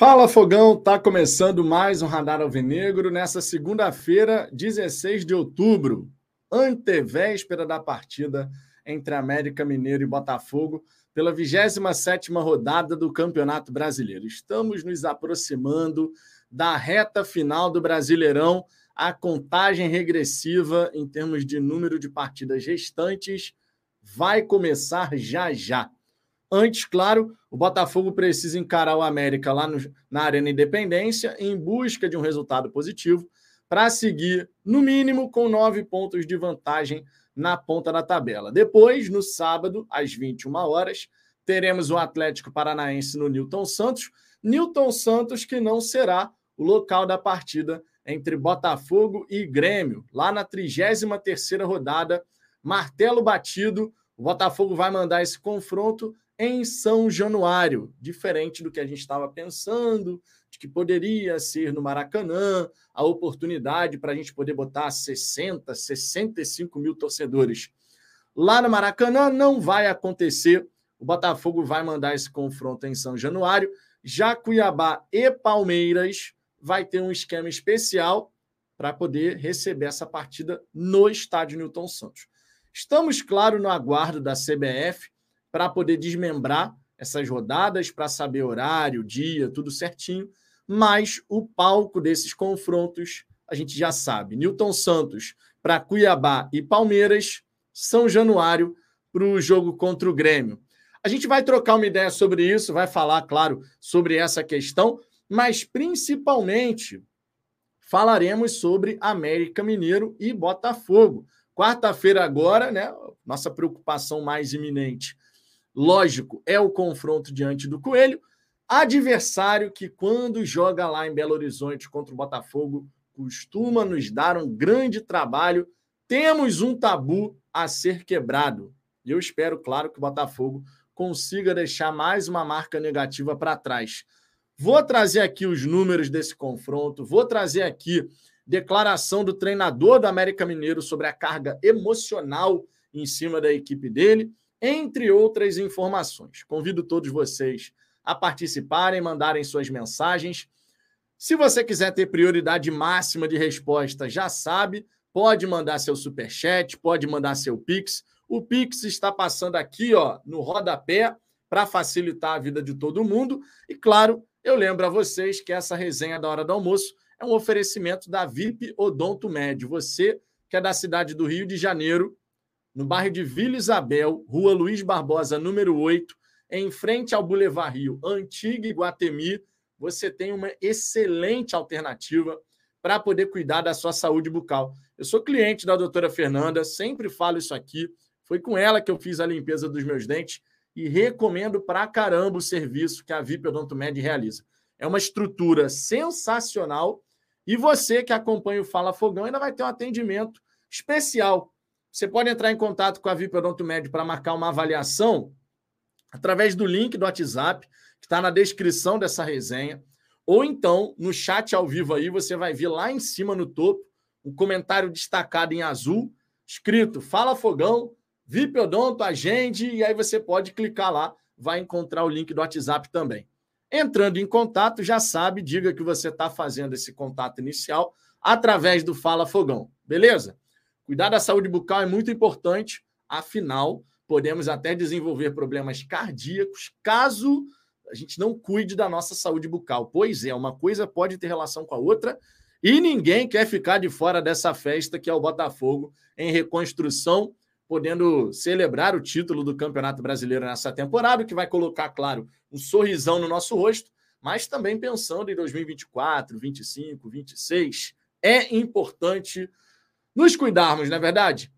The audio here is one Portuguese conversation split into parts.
Fala Fogão, tá começando mais um Radar Alvinegro nessa segunda-feira, 16 de outubro, antevéspera da partida entre América Mineiro e Botafogo pela 27ª rodada do Campeonato Brasileiro. Estamos nos aproximando da reta final do Brasileirão, a contagem regressiva em termos de número de partidas restantes vai começar já já. Antes, claro, o Botafogo precisa encarar o América lá no, na Arena Independência em busca de um resultado positivo para seguir, no mínimo, com nove pontos de vantagem na ponta da tabela. Depois, no sábado, às 21 horas, teremos o Atlético Paranaense no Newton Santos. Newton Santos, que não será o local da partida entre Botafogo e Grêmio, lá na 33ª rodada, martelo batido, o Botafogo vai mandar esse confronto em São Januário, diferente do que a gente estava pensando, de que poderia ser no Maracanã, a oportunidade para a gente poder botar 60, 65 mil torcedores. Lá no Maracanã não vai acontecer. O Botafogo vai mandar esse confronto em São Januário. Já Cuiabá e Palmeiras vai ter um esquema especial para poder receber essa partida no estádio Newton Santos. Estamos, claro, no aguardo da CBF para poder desmembrar essas rodadas, para saber horário, dia, tudo certinho. Mas o palco desses confrontos a gente já sabe. Newton Santos para Cuiabá e Palmeiras, São Januário para o jogo contra o Grêmio. A gente vai trocar uma ideia sobre isso, vai falar, claro, sobre essa questão, mas principalmente falaremos sobre América Mineiro e Botafogo. Quarta-feira agora, né? Nossa preocupação mais iminente lógico, é o confronto diante do Coelho. Adversário que, quando joga lá em Belo Horizonte contra o Botafogo, costuma nos dar um grande trabalho. Temos um tabu a ser quebrado. E eu espero, claro, que o Botafogo consiga deixar mais uma marca negativa para trás. Vou trazer aqui os números desse confronto, vou trazer aqui declaração do treinador do América Mineiro sobre a carga emocional em cima da equipe dele entre outras informações. Convido todos vocês a participarem, mandarem suas mensagens. Se você quiser ter prioridade máxima de resposta, já sabe, pode mandar seu super chat, pode mandar seu pix. O pix está passando aqui, ó, no rodapé para facilitar a vida de todo mundo. E claro, eu lembro a vocês que essa resenha da hora do almoço é um oferecimento da VIP Odonto Médio. Você que é da cidade do Rio de Janeiro, no bairro de Vila Isabel, Rua Luiz Barbosa, número 8, em frente ao Boulevard Rio, Antiga Iguatemi, você tem uma excelente alternativa para poder cuidar da sua saúde bucal. Eu sou cliente da doutora Fernanda, sempre falo isso aqui. Foi com ela que eu fiz a limpeza dos meus dentes e recomendo para caramba o serviço que a VIP Odontomed realiza. É uma estrutura sensacional e você que acompanha o Fala Fogão ainda vai ter um atendimento especial você pode entrar em contato com a VIP Odonto Médio para marcar uma avaliação através do link do WhatsApp, que está na descrição dessa resenha. Ou então, no chat ao vivo aí, você vai ver lá em cima no topo um comentário destacado em azul, escrito Fala Fogão, VIP Odonto, agende, e aí você pode clicar lá, vai encontrar o link do WhatsApp também. Entrando em contato, já sabe, diga que você está fazendo esse contato inicial através do Fala Fogão, beleza? Cuidar da saúde bucal é muito importante, afinal, podemos até desenvolver problemas cardíacos caso a gente não cuide da nossa saúde bucal. Pois é, uma coisa pode ter relação com a outra e ninguém quer ficar de fora dessa festa que é o Botafogo em reconstrução, podendo celebrar o título do Campeonato Brasileiro nessa temporada, que vai colocar, claro, um sorrisão no nosso rosto, mas também pensando em 2024, 25, 26. É importante nos cuidarmos, não é verdade?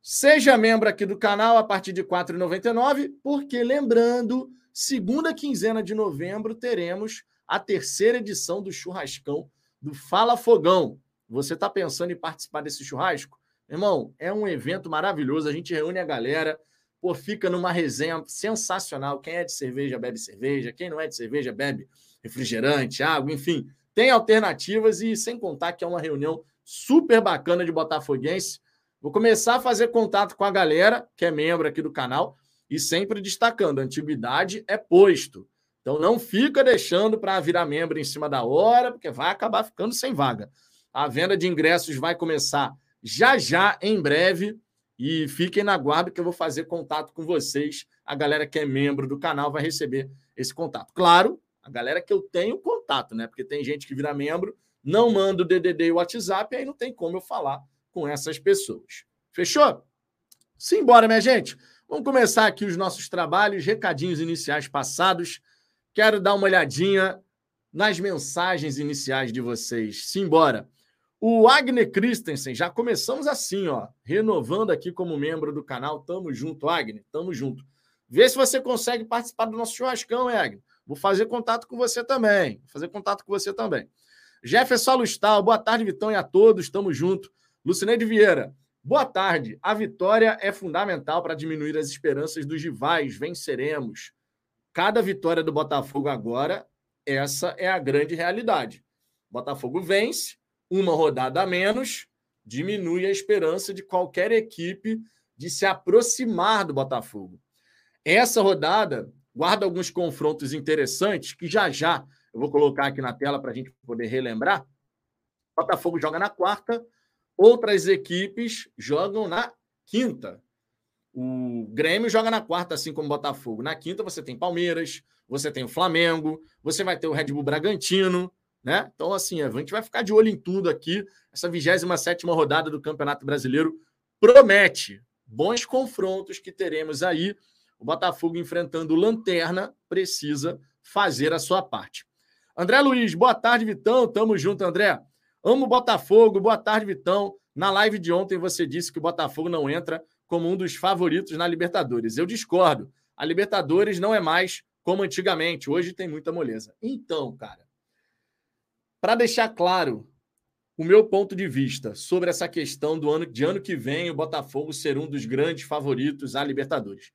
Seja membro aqui do canal a partir de R$ 4,99, porque lembrando, segunda quinzena de novembro teremos a terceira edição do churrascão do Fala Fogão. Você está pensando em participar desse churrasco? Irmão, é um evento maravilhoso, a gente reúne a galera, pô, fica numa resenha sensacional. Quem é de cerveja bebe cerveja, quem não é de cerveja bebe refrigerante, água, enfim. Tem alternativas e sem contar que é uma reunião super bacana de Botafoguense. Vou começar a fazer contato com a galera que é membro aqui do canal e sempre destacando: antiguidade é posto. Então não fica deixando para virar membro em cima da hora, porque vai acabar ficando sem vaga. A venda de ingressos vai começar já já, em breve. E fiquem na guarda que eu vou fazer contato com vocês. A galera que é membro do canal vai receber esse contato. Claro, a galera que eu tenho contato, né? Porque tem gente que vira membro, não manda o DDD e WhatsApp, aí não tem como eu falar com essas pessoas. Fechou? Simbora, minha gente. Vamos começar aqui os nossos trabalhos, recadinhos iniciais passados. Quero dar uma olhadinha nas mensagens iniciais de vocês. Simbora. O Agner Christensen, já começamos assim, ó, renovando aqui como membro do canal. Tamo junto, Agner, tamo junto. Vê se você consegue participar do nosso churrascão, hein, Agner? Vou fazer contato com você também. Vou fazer contato com você também. Jefferson Lustal, boa tarde, Vitão, e a todos, tamo junto. Lucineide Vieira, boa tarde. A vitória é fundamental para diminuir as esperanças dos rivais. Venceremos. Cada vitória do Botafogo agora, essa é a grande realidade. Botafogo vence, uma rodada a menos, diminui a esperança de qualquer equipe de se aproximar do Botafogo. Essa rodada guarda alguns confrontos interessantes que já já eu vou colocar aqui na tela para a gente poder relembrar. Botafogo joga na quarta, outras equipes jogam na quinta. O Grêmio joga na quarta, assim como o Botafogo. Na quinta você tem Palmeiras, você tem o Flamengo, você vai ter o Red Bull Bragantino, né? Então, assim, a gente vai ficar de olho em tudo aqui. Essa 27 rodada do Campeonato Brasileiro promete bons confrontos que teremos aí. O Botafogo enfrentando o Lanterna precisa fazer a sua parte. André Luiz, boa tarde, Vitão. Tamo junto, André. Amo Botafogo. Boa tarde, Vitão. Na live de ontem você disse que o Botafogo não entra como um dos favoritos na Libertadores. Eu discordo. A Libertadores não é mais como antigamente. Hoje tem muita moleza. Então, cara, para deixar claro o meu ponto de vista sobre essa questão do ano de ano que vem o Botafogo ser um dos grandes favoritos à Libertadores.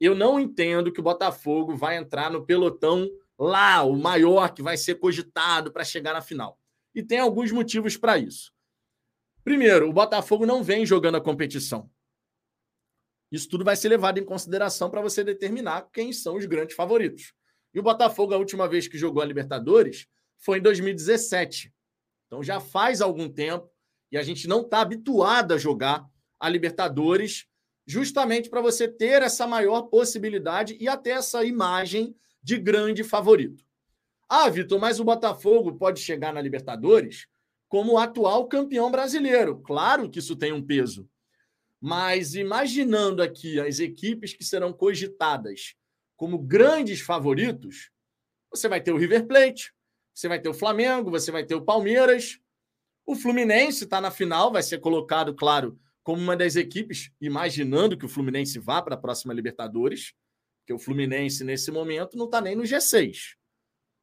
Eu não entendo que o Botafogo vai entrar no pelotão lá, o maior que vai ser cogitado para chegar na final. E tem alguns motivos para isso. Primeiro, o Botafogo não vem jogando a competição. Isso tudo vai ser levado em consideração para você determinar quem são os grandes favoritos. E o Botafogo, a última vez que jogou a Libertadores, foi em 2017. Então já faz algum tempo e a gente não está habituado a jogar a Libertadores, justamente para você ter essa maior possibilidade e até essa imagem de grande favorito. Ah, Vitor, mas o Botafogo pode chegar na Libertadores como atual campeão brasileiro. Claro que isso tem um peso. Mas imaginando aqui as equipes que serão cogitadas como grandes favoritos, você vai ter o River Plate, você vai ter o Flamengo, você vai ter o Palmeiras. O Fluminense está na final, vai ser colocado, claro, como uma das equipes, imaginando que o Fluminense vá para a próxima Libertadores, porque o Fluminense, nesse momento, não está nem no G6.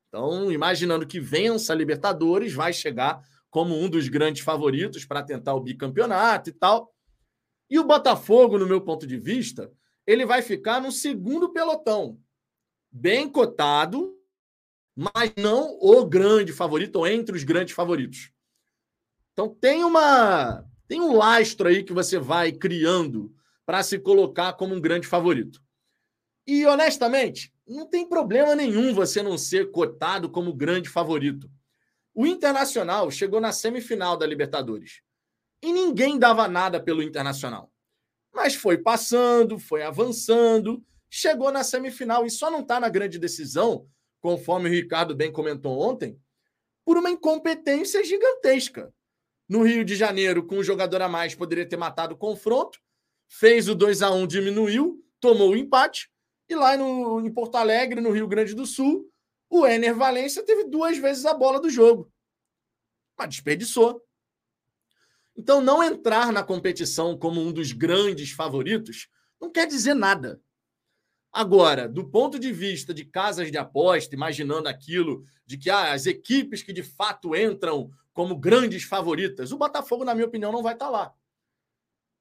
Então, imaginando que vença a Libertadores, vai chegar como um dos grandes favoritos para tentar o bicampeonato e tal. E o Botafogo, no meu ponto de vista, ele vai ficar no segundo pelotão, bem cotado, mas não o grande favorito ou entre os grandes favoritos. Então tem uma tem um lastro aí que você vai criando para se colocar como um grande favorito. E honestamente, não tem problema nenhum você não ser cotado como grande favorito. O Internacional chegou na semifinal da Libertadores e ninguém dava nada pelo Internacional. Mas foi passando, foi avançando, chegou na semifinal e só não está na grande decisão conforme o Ricardo bem comentou ontem, por uma incompetência gigantesca. No Rio de Janeiro, com um jogador a mais, poderia ter matado o confronto, fez o 2 a 1 diminuiu, tomou o empate, e lá no, em Porto Alegre, no Rio Grande do Sul, o Ener Valência teve duas vezes a bola do jogo. Mas desperdiçou. Então, não entrar na competição como um dos grandes favoritos não quer dizer nada. Agora, do ponto de vista de casas de aposta, imaginando aquilo de que ah, as equipes que de fato entram como grandes favoritas, o Botafogo, na minha opinião, não vai estar lá.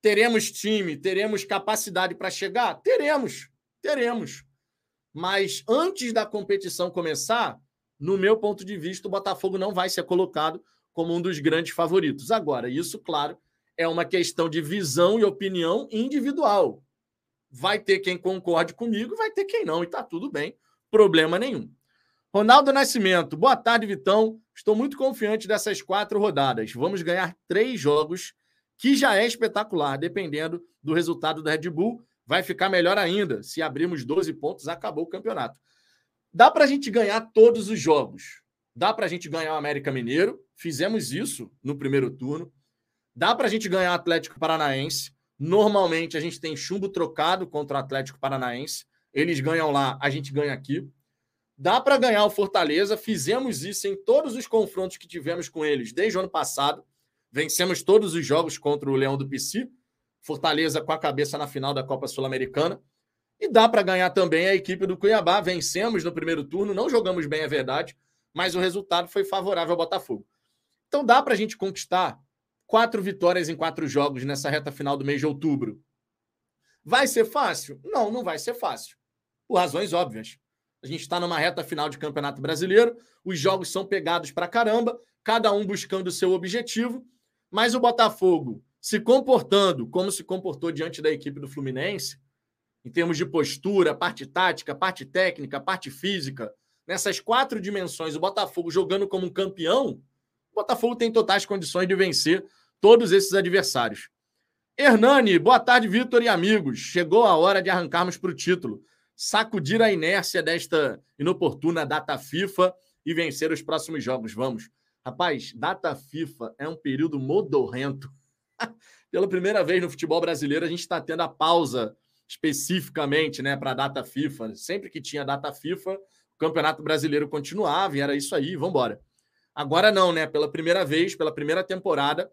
Teremos time, teremos capacidade para chegar? Teremos, teremos. Mas antes da competição começar, no meu ponto de vista, o Botafogo não vai ser colocado como um dos grandes favoritos. Agora, isso, claro, é uma questão de visão e opinião individual. Vai ter quem concorde comigo, vai ter quem não, e tá tudo bem, problema nenhum. Ronaldo Nascimento, boa tarde, Vitão. Estou muito confiante dessas quatro rodadas. Vamos ganhar três jogos, que já é espetacular, dependendo do resultado da Red Bull. Vai ficar melhor ainda. Se abrirmos 12 pontos, acabou o campeonato. Dá para a gente ganhar todos os jogos. Dá para a gente ganhar o América Mineiro. Fizemos isso no primeiro turno. Dá para a gente ganhar o Atlético Paranaense. Normalmente a gente tem chumbo trocado contra o Atlético Paranaense. Eles ganham lá, a gente ganha aqui. Dá para ganhar o Fortaleza. Fizemos isso em todos os confrontos que tivemos com eles desde o ano passado. Vencemos todos os jogos contra o Leão do Pici. Fortaleza com a cabeça na final da Copa Sul-Americana. E dá para ganhar também a equipe do Cuiabá. Vencemos no primeiro turno, não jogamos bem, é verdade, mas o resultado foi favorável ao Botafogo. Então dá para a gente conquistar quatro vitórias em quatro jogos nessa reta final do mês de outubro. Vai ser fácil? Não, não vai ser fácil. Por razões óbvias. A gente está numa reta final de Campeonato Brasileiro, os jogos são pegados para caramba, cada um buscando o seu objetivo, mas o Botafogo se comportando como se comportou diante da equipe do Fluminense, em termos de postura, parte tática, parte técnica, parte física, nessas quatro dimensões, o Botafogo jogando como um campeão, o Botafogo tem totais condições de vencer todos esses adversários. Hernani, boa tarde, Vitor e amigos. Chegou a hora de arrancarmos para o título, sacudir a inércia desta inoportuna data FIFA e vencer os próximos jogos. Vamos. Rapaz, data FIFA é um período modorrento. Pela primeira vez no futebol brasileiro, a gente está tendo a pausa especificamente né, para a data FIFA. Sempre que tinha data FIFA, o Campeonato Brasileiro continuava e era isso aí, vamos embora. Agora não, né? Pela primeira vez, pela primeira temporada,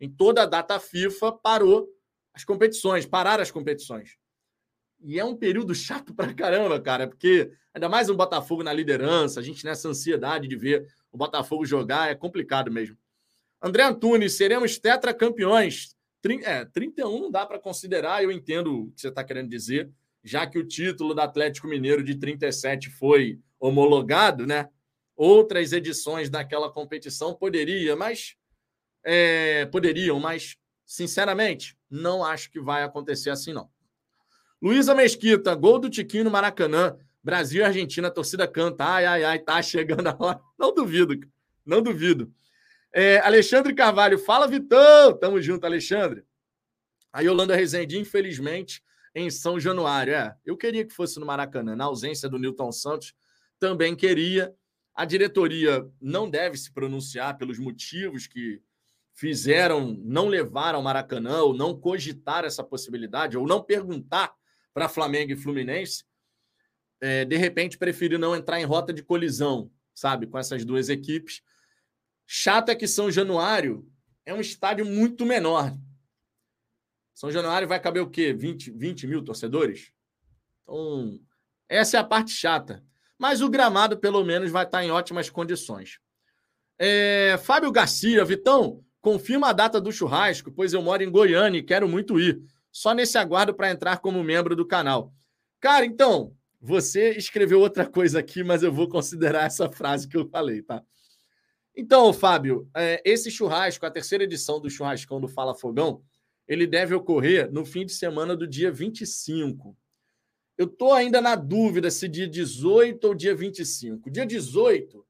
em toda a data FIFA, parou as competições, pararam as competições. E é um período chato pra caramba, cara, porque ainda mais um Botafogo na liderança, a gente nessa ansiedade de ver o Botafogo jogar, é complicado mesmo. André Antunes, seremos tetracampeões. É, 31 não dá para considerar, eu entendo o que você está querendo dizer, já que o título do Atlético Mineiro de 37 foi homologado, né? Outras edições daquela competição poderia, mas é, poderiam, mas sinceramente não acho que vai acontecer assim não. Luísa Mesquita, gol do Tiquinho no Maracanã, Brasil e Argentina, a torcida canta, ai ai ai, tá chegando a hora. Não duvido, não duvido. É, Alexandre Carvalho, fala Vitão! Tamo junto, Alexandre. A Yolanda Rezende, infelizmente, em São Januário. É, eu queria que fosse no Maracanã, na ausência do Newton Santos, também queria. A diretoria não deve se pronunciar pelos motivos que fizeram não levar ao Maracanã, ou não cogitar essa possibilidade, ou não perguntar para Flamengo e Fluminense. É, de repente, preferiu não entrar em rota de colisão, sabe, com essas duas equipes Chato é que São Januário é um estádio muito menor. São Januário vai caber o quê? 20, 20 mil torcedores? Então, essa é a parte chata. Mas o gramado, pelo menos, vai estar em ótimas condições. É, Fábio Garcia, Vitão, confirma a data do churrasco, pois eu moro em Goiânia e quero muito ir. Só nesse aguardo para entrar como membro do canal. Cara, então, você escreveu outra coisa aqui, mas eu vou considerar essa frase que eu falei, tá? Então, Fábio, é, esse churrasco, a terceira edição do churrascão do Fala Fogão, ele deve ocorrer no fim de semana do dia 25. Eu estou ainda na dúvida se dia 18 ou dia 25. Dia 18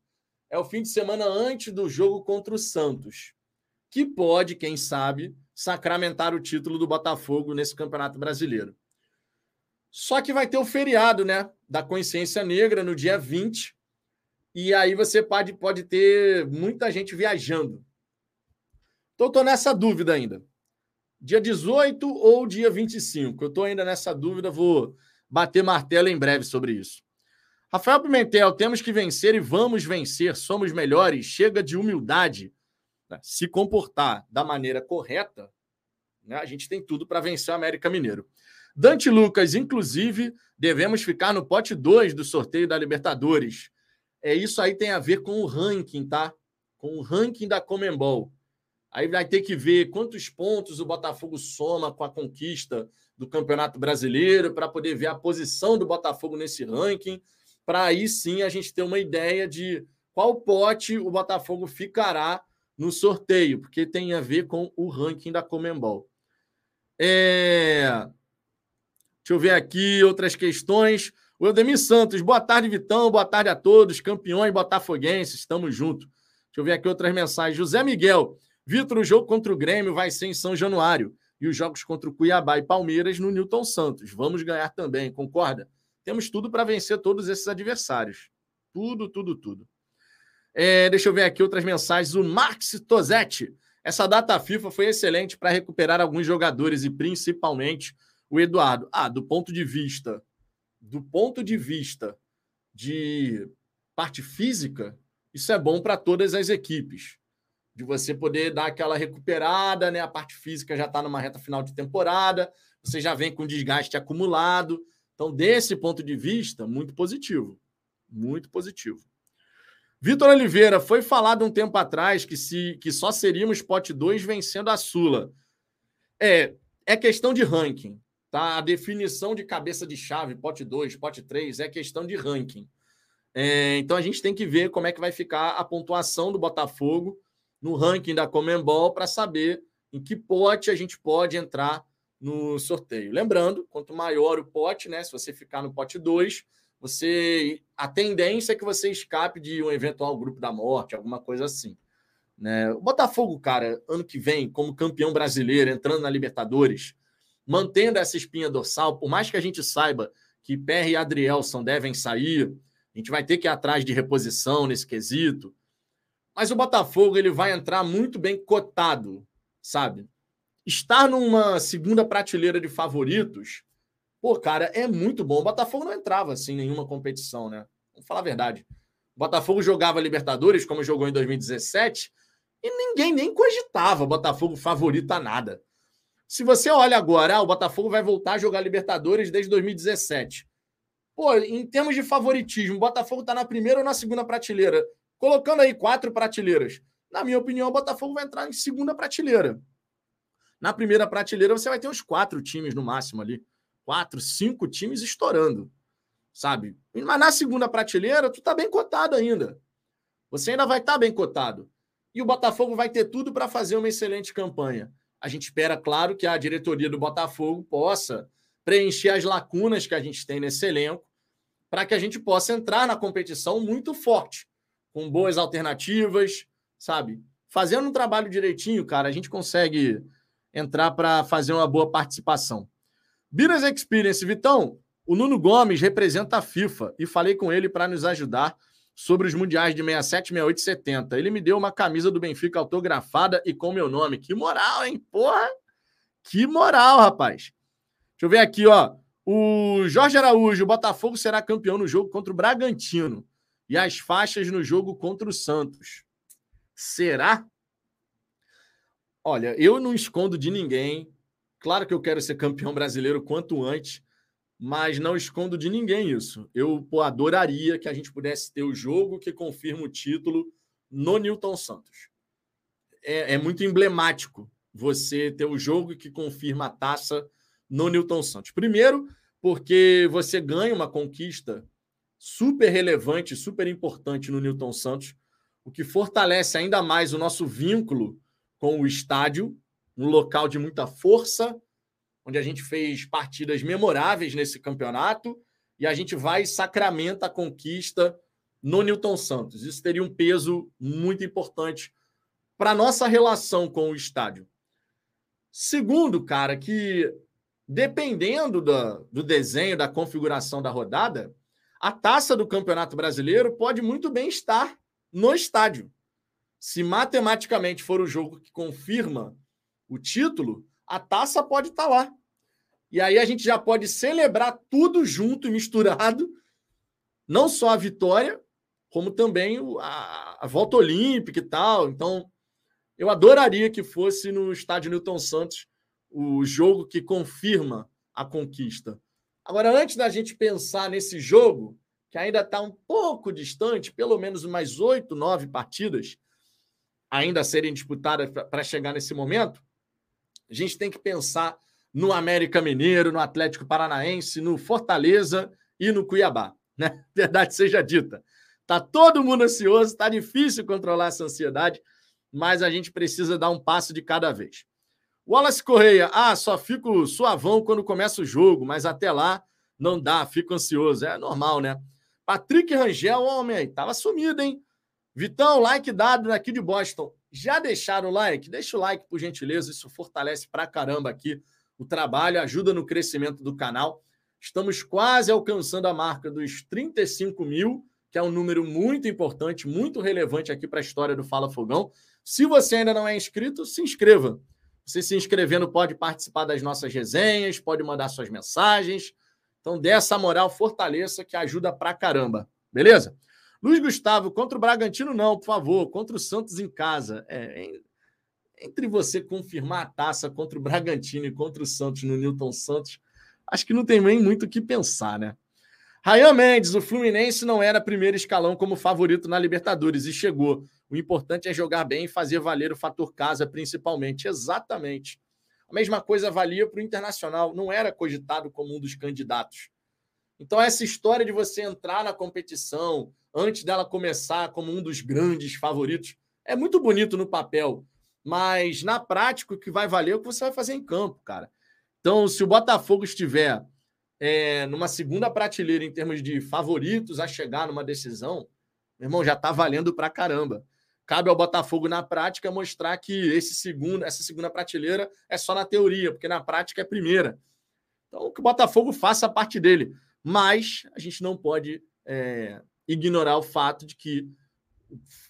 é o fim de semana antes do jogo contra o Santos, que pode, quem sabe, sacramentar o título do Botafogo nesse Campeonato Brasileiro. Só que vai ter o feriado, né, da Consciência Negra no dia 20, e aí você pode, pode ter muita gente viajando. Então, estou nessa dúvida ainda. Dia 18 ou dia 25? Eu estou ainda nessa dúvida, vou bater martelo em breve sobre isso. Rafael Pimentel, temos que vencer e vamos vencer, somos melhores, chega de humildade. Né? Se comportar da maneira correta, né? a gente tem tudo para vencer o América Mineiro. Dante Lucas, inclusive, devemos ficar no pote 2 do sorteio da Libertadores é, isso aí tem a ver com o ranking, tá? Com o ranking da Comembol. Aí vai ter que ver quantos pontos o Botafogo soma com a conquista do Campeonato Brasileiro para poder ver a posição do Botafogo nesse ranking, para aí sim a gente ter uma ideia de qual pote o Botafogo ficará no sorteio, porque tem a ver com o ranking da Comembol. É... Deixa eu ver aqui outras questões. O Eudemir Santos, boa tarde, Vitão. Boa tarde a todos, campeões botafoguenses. Estamos juntos. Deixa eu ver aqui outras mensagens. José Miguel, Vitor, o jogo contra o Grêmio vai ser em São Januário. E os jogos contra o Cuiabá e Palmeiras no Newton Santos. Vamos ganhar também, concorda? Temos tudo para vencer todos esses adversários. Tudo, tudo, tudo. É, deixa eu ver aqui outras mensagens. O Max Tosetti. Essa data FIFA foi excelente para recuperar alguns jogadores e principalmente o Eduardo. Ah, do ponto de vista do ponto de vista de parte física, isso é bom para todas as equipes. De você poder dar aquela recuperada, né? A parte física já está numa reta final de temporada, você já vem com desgaste acumulado. Então, desse ponto de vista, muito positivo. Muito positivo. Vitor Oliveira, foi falado um tempo atrás que, se, que só seríamos pote 2 vencendo a Sula. É, é questão de ranking. Tá? A definição de cabeça de chave, pote 2, pote 3, é questão de ranking. É, então a gente tem que ver como é que vai ficar a pontuação do Botafogo no ranking da Comembol para saber em que pote a gente pode entrar no sorteio. Lembrando, quanto maior o pote, né? Se você ficar no pote 2, você a tendência é que você escape de um eventual grupo da morte, alguma coisa assim. Né? O Botafogo, cara, ano que vem, como campeão brasileiro, entrando na Libertadores, mantendo essa espinha dorsal, por mais que a gente saiba que PR e Adrielson devem sair, a gente vai ter que ir atrás de reposição nesse quesito. Mas o Botafogo ele vai entrar muito bem cotado, sabe? Estar numa segunda prateleira de favoritos, pô, cara, é muito bom. O Botafogo não entrava assim em nenhuma competição, né? Vamos falar a verdade. O Botafogo jogava Libertadores, como jogou em 2017, e ninguém nem cogitava Botafogo favorito a nada. Se você olha agora, ah, o Botafogo vai voltar a jogar Libertadores desde 2017. Pô, em termos de favoritismo, o Botafogo está na primeira ou na segunda prateleira? Colocando aí quatro prateleiras. Na minha opinião, o Botafogo vai entrar em segunda prateleira. Na primeira prateleira, você vai ter uns quatro times no máximo ali. Quatro, cinco times estourando. Sabe? Mas na segunda prateleira, tu tá bem cotado ainda. Você ainda vai estar tá bem cotado. E o Botafogo vai ter tudo para fazer uma excelente campanha. A gente espera, claro, que a diretoria do Botafogo possa preencher as lacunas que a gente tem nesse elenco, para que a gente possa entrar na competição muito forte, com boas alternativas, sabe? Fazendo um trabalho direitinho, cara, a gente consegue entrar para fazer uma boa participação. Biras Experience, Vitão, o Nuno Gomes representa a FIFA e falei com ele para nos ajudar sobre os mundiais de 67, 68 e 70. Ele me deu uma camisa do Benfica autografada e com meu nome. Que moral, hein? Porra! Que moral, rapaz. Deixa eu ver aqui, ó. O Jorge Araújo, o Botafogo será campeão no jogo contra o Bragantino e as faixas no jogo contra o Santos. Será? Olha, eu não escondo de ninguém. Claro que eu quero ser campeão brasileiro quanto antes, mas não escondo de ninguém isso. Eu pô, adoraria que a gente pudesse ter o jogo que confirma o título no Newton Santos. É, é, muito emblemático você ter o jogo que confirma a taça no Newton Santos. Primeiro, porque você ganha uma conquista super relevante, super importante no Newton Santos, o que fortalece ainda mais o nosso vínculo com o estádio, um local de muita força, onde a gente fez partidas memoráveis nesse campeonato e a gente vai e sacramenta a conquista no Newton Santos. Isso teria um peso muito importante para a nossa relação com o estádio. Segundo, cara, que dependendo do, do desenho, da configuração da rodada, a taça do Campeonato Brasileiro pode muito bem estar no estádio. Se matematicamente for o jogo que confirma o título, a taça pode estar tá lá. E aí a gente já pode celebrar tudo junto e misturado, não só a vitória, como também a, a volta olímpica e tal. Então, eu adoraria que fosse no estádio Newton Santos o jogo que confirma a conquista. Agora, antes da gente pensar nesse jogo, que ainda está um pouco distante, pelo menos mais oito, nove partidas ainda a serem disputadas para chegar nesse momento, a gente tem que pensar no América Mineiro, no Atlético Paranaense, no Fortaleza e no Cuiabá. Né? Verdade seja dita. Tá todo mundo ansioso, tá difícil controlar essa ansiedade, mas a gente precisa dar um passo de cada vez. Wallace Correia, ah, só fico suavão quando começa o jogo, mas até lá Não dá, fico ansioso. É normal, né? Patrick Rangel, homem, tava sumido, hein? Vitão, like dado aqui de Boston. Já deixaram o like? Deixa o like, por gentileza. Isso fortalece pra caramba aqui o trabalho, ajuda no crescimento do canal. Estamos quase alcançando a marca dos 35 mil, que é um número muito importante, muito relevante aqui para a história do Fala Fogão. Se você ainda não é inscrito, se inscreva. Você se inscrevendo pode participar das nossas resenhas, pode mandar suas mensagens. Então, dê essa moral, fortaleça, que ajuda pra caramba. Beleza? Luiz Gustavo, contra o Bragantino, não, por favor. Contra o Santos em casa. É, entre você confirmar a taça contra o Bragantino e contra o Santos no Newton Santos, acho que não tem nem muito o que pensar, né? Rayan Mendes, o Fluminense não era primeiro escalão como favorito na Libertadores e chegou. O importante é jogar bem e fazer valer o fator casa, principalmente. Exatamente. A mesma coisa valia para o Internacional, não era cogitado como um dos candidatos. Então, essa história de você entrar na competição antes dela começar como um dos grandes favoritos é muito bonito no papel, mas na prática o que vai valer é o que você vai fazer em campo, cara. Então, se o Botafogo estiver é, numa segunda prateleira em termos de favoritos a chegar numa decisão, meu irmão, já está valendo pra caramba. Cabe ao Botafogo, na prática, mostrar que esse segundo, essa segunda prateleira é só na teoria, porque na prática é primeira. Então, que o Botafogo faça a parte dele. Mas a gente não pode é, ignorar o fato de que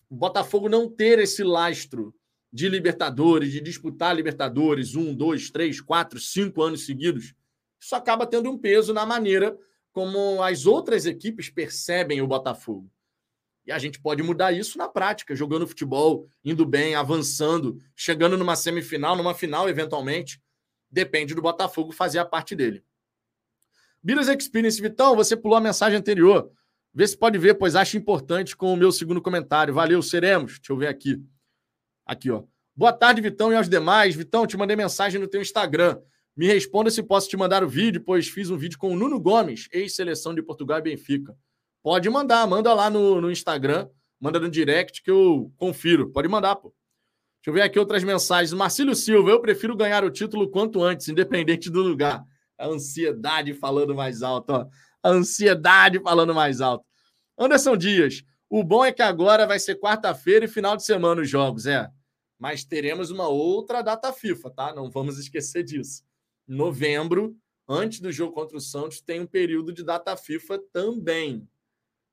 o Botafogo não ter esse lastro de Libertadores, de disputar Libertadores um, dois, três, quatro, cinco anos seguidos, isso acaba tendo um peso na maneira como as outras equipes percebem o Botafogo. E a gente pode mudar isso na prática, jogando futebol, indo bem, avançando, chegando numa semifinal, numa final, eventualmente. Depende do Botafogo fazer a parte dele. Biras Experience, Vitão, você pulou a mensagem anterior. Vê se pode ver, pois acho importante com o meu segundo comentário. Valeu, seremos. Deixa eu ver aqui. Aqui, ó. Boa tarde, Vitão, e aos demais. Vitão, te mandei mensagem no teu Instagram. Me responda se posso te mandar o vídeo, pois fiz um vídeo com o Nuno Gomes, ex-seleção de Portugal e Benfica. Pode mandar, manda lá no, no Instagram, manda no direct que eu confiro. Pode mandar, pô. Deixa eu ver aqui outras mensagens. Marcílio Silva, eu prefiro ganhar o título quanto antes, independente do lugar. A ansiedade falando mais alto, ó. A ansiedade falando mais alto. Anderson Dias, o bom é que agora vai ser quarta-feira e final de semana os jogos, é. Mas teremos uma outra data FIFA, tá? Não vamos esquecer disso. Novembro, antes do jogo contra o Santos, tem um período de data FIFA também.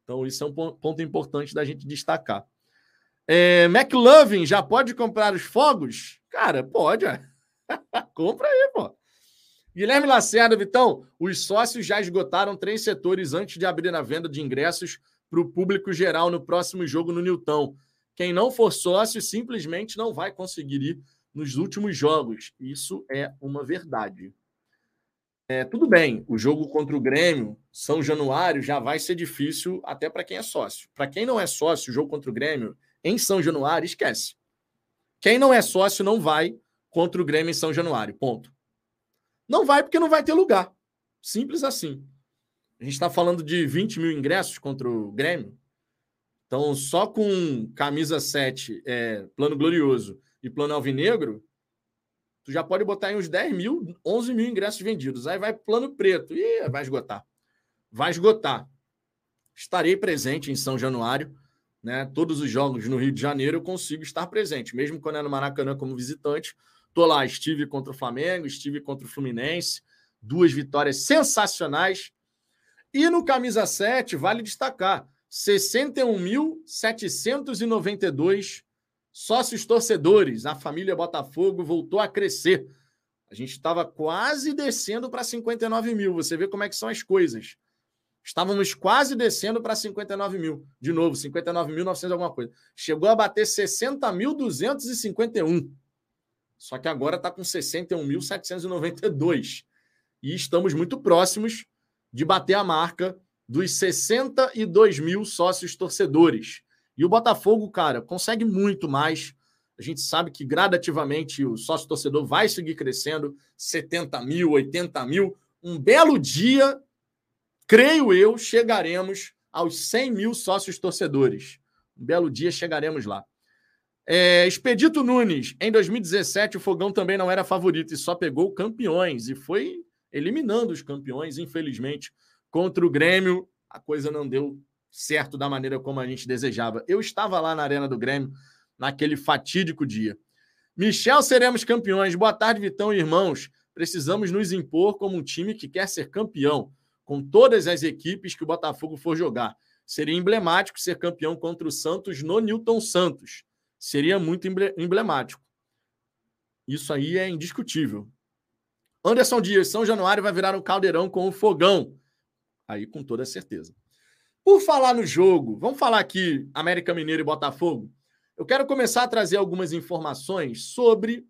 Então, isso é um ponto importante da gente destacar. É, McLovin já pode comprar os fogos? Cara, pode. Compra aí, pô. Guilherme Lacerda, Vitão, os sócios já esgotaram três setores antes de abrir a venda de ingressos para o público geral no próximo jogo no Newton. Quem não for sócio simplesmente não vai conseguir ir nos últimos jogos. Isso é uma verdade. É, tudo bem, o jogo contra o Grêmio, São Januário, já vai ser difícil até para quem é sócio. Para quem não é sócio, o jogo contra o Grêmio, em São Januário, esquece. Quem não é sócio não vai contra o Grêmio em São Januário, ponto. Não vai porque não vai ter lugar. Simples assim. A gente está falando de 20 mil ingressos contra o Grêmio. Então, só com camisa 7, é, plano glorioso e plano alvinegro, tu já pode botar em uns 10 mil, 11 mil ingressos vendidos. Aí vai plano preto. e vai esgotar. Vai esgotar. Estarei presente em São Januário. Né? Todos os jogos no Rio de Janeiro eu consigo estar presente, mesmo quando é no Maracanã como visitante. Tô lá, estive contra o Flamengo, estive contra o Fluminense, duas vitórias sensacionais. E no camisa 7, vale destacar, 61.792 Sócios torcedores, a família Botafogo voltou a crescer. A gente estava quase descendo para 59 mil. Você vê como é que são as coisas. Estávamos quase descendo para 59 mil. De novo, 59.900 alguma coisa. Chegou a bater 60.251. Só que agora está com 61.792. E estamos muito próximos de bater a marca dos 62 mil sócios torcedores. E o Botafogo, cara, consegue muito mais. A gente sabe que gradativamente o sócio torcedor vai seguir crescendo 70 mil, 80 mil. Um belo dia, creio eu, chegaremos aos 100 mil sócios torcedores. Um belo dia chegaremos lá. É, Expedito Nunes, em 2017 o Fogão também não era favorito e só pegou campeões e foi eliminando os campeões, infelizmente, contra o Grêmio. A coisa não deu certo da maneira como a gente desejava. Eu estava lá na Arena do Grêmio naquele fatídico dia. Michel, seremos campeões. Boa tarde, Vitão e irmãos. Precisamos nos impor como um time que quer ser campeão, com todas as equipes que o Botafogo for jogar. Seria emblemático ser campeão contra o Santos no Newton Santos. Seria muito emblemático. Isso aí é indiscutível. Anderson Dias, São Januário vai virar um caldeirão com o fogão. Aí, com toda certeza. Por falar no jogo, vamos falar aqui América Mineiro e Botafogo. Eu quero começar a trazer algumas informações sobre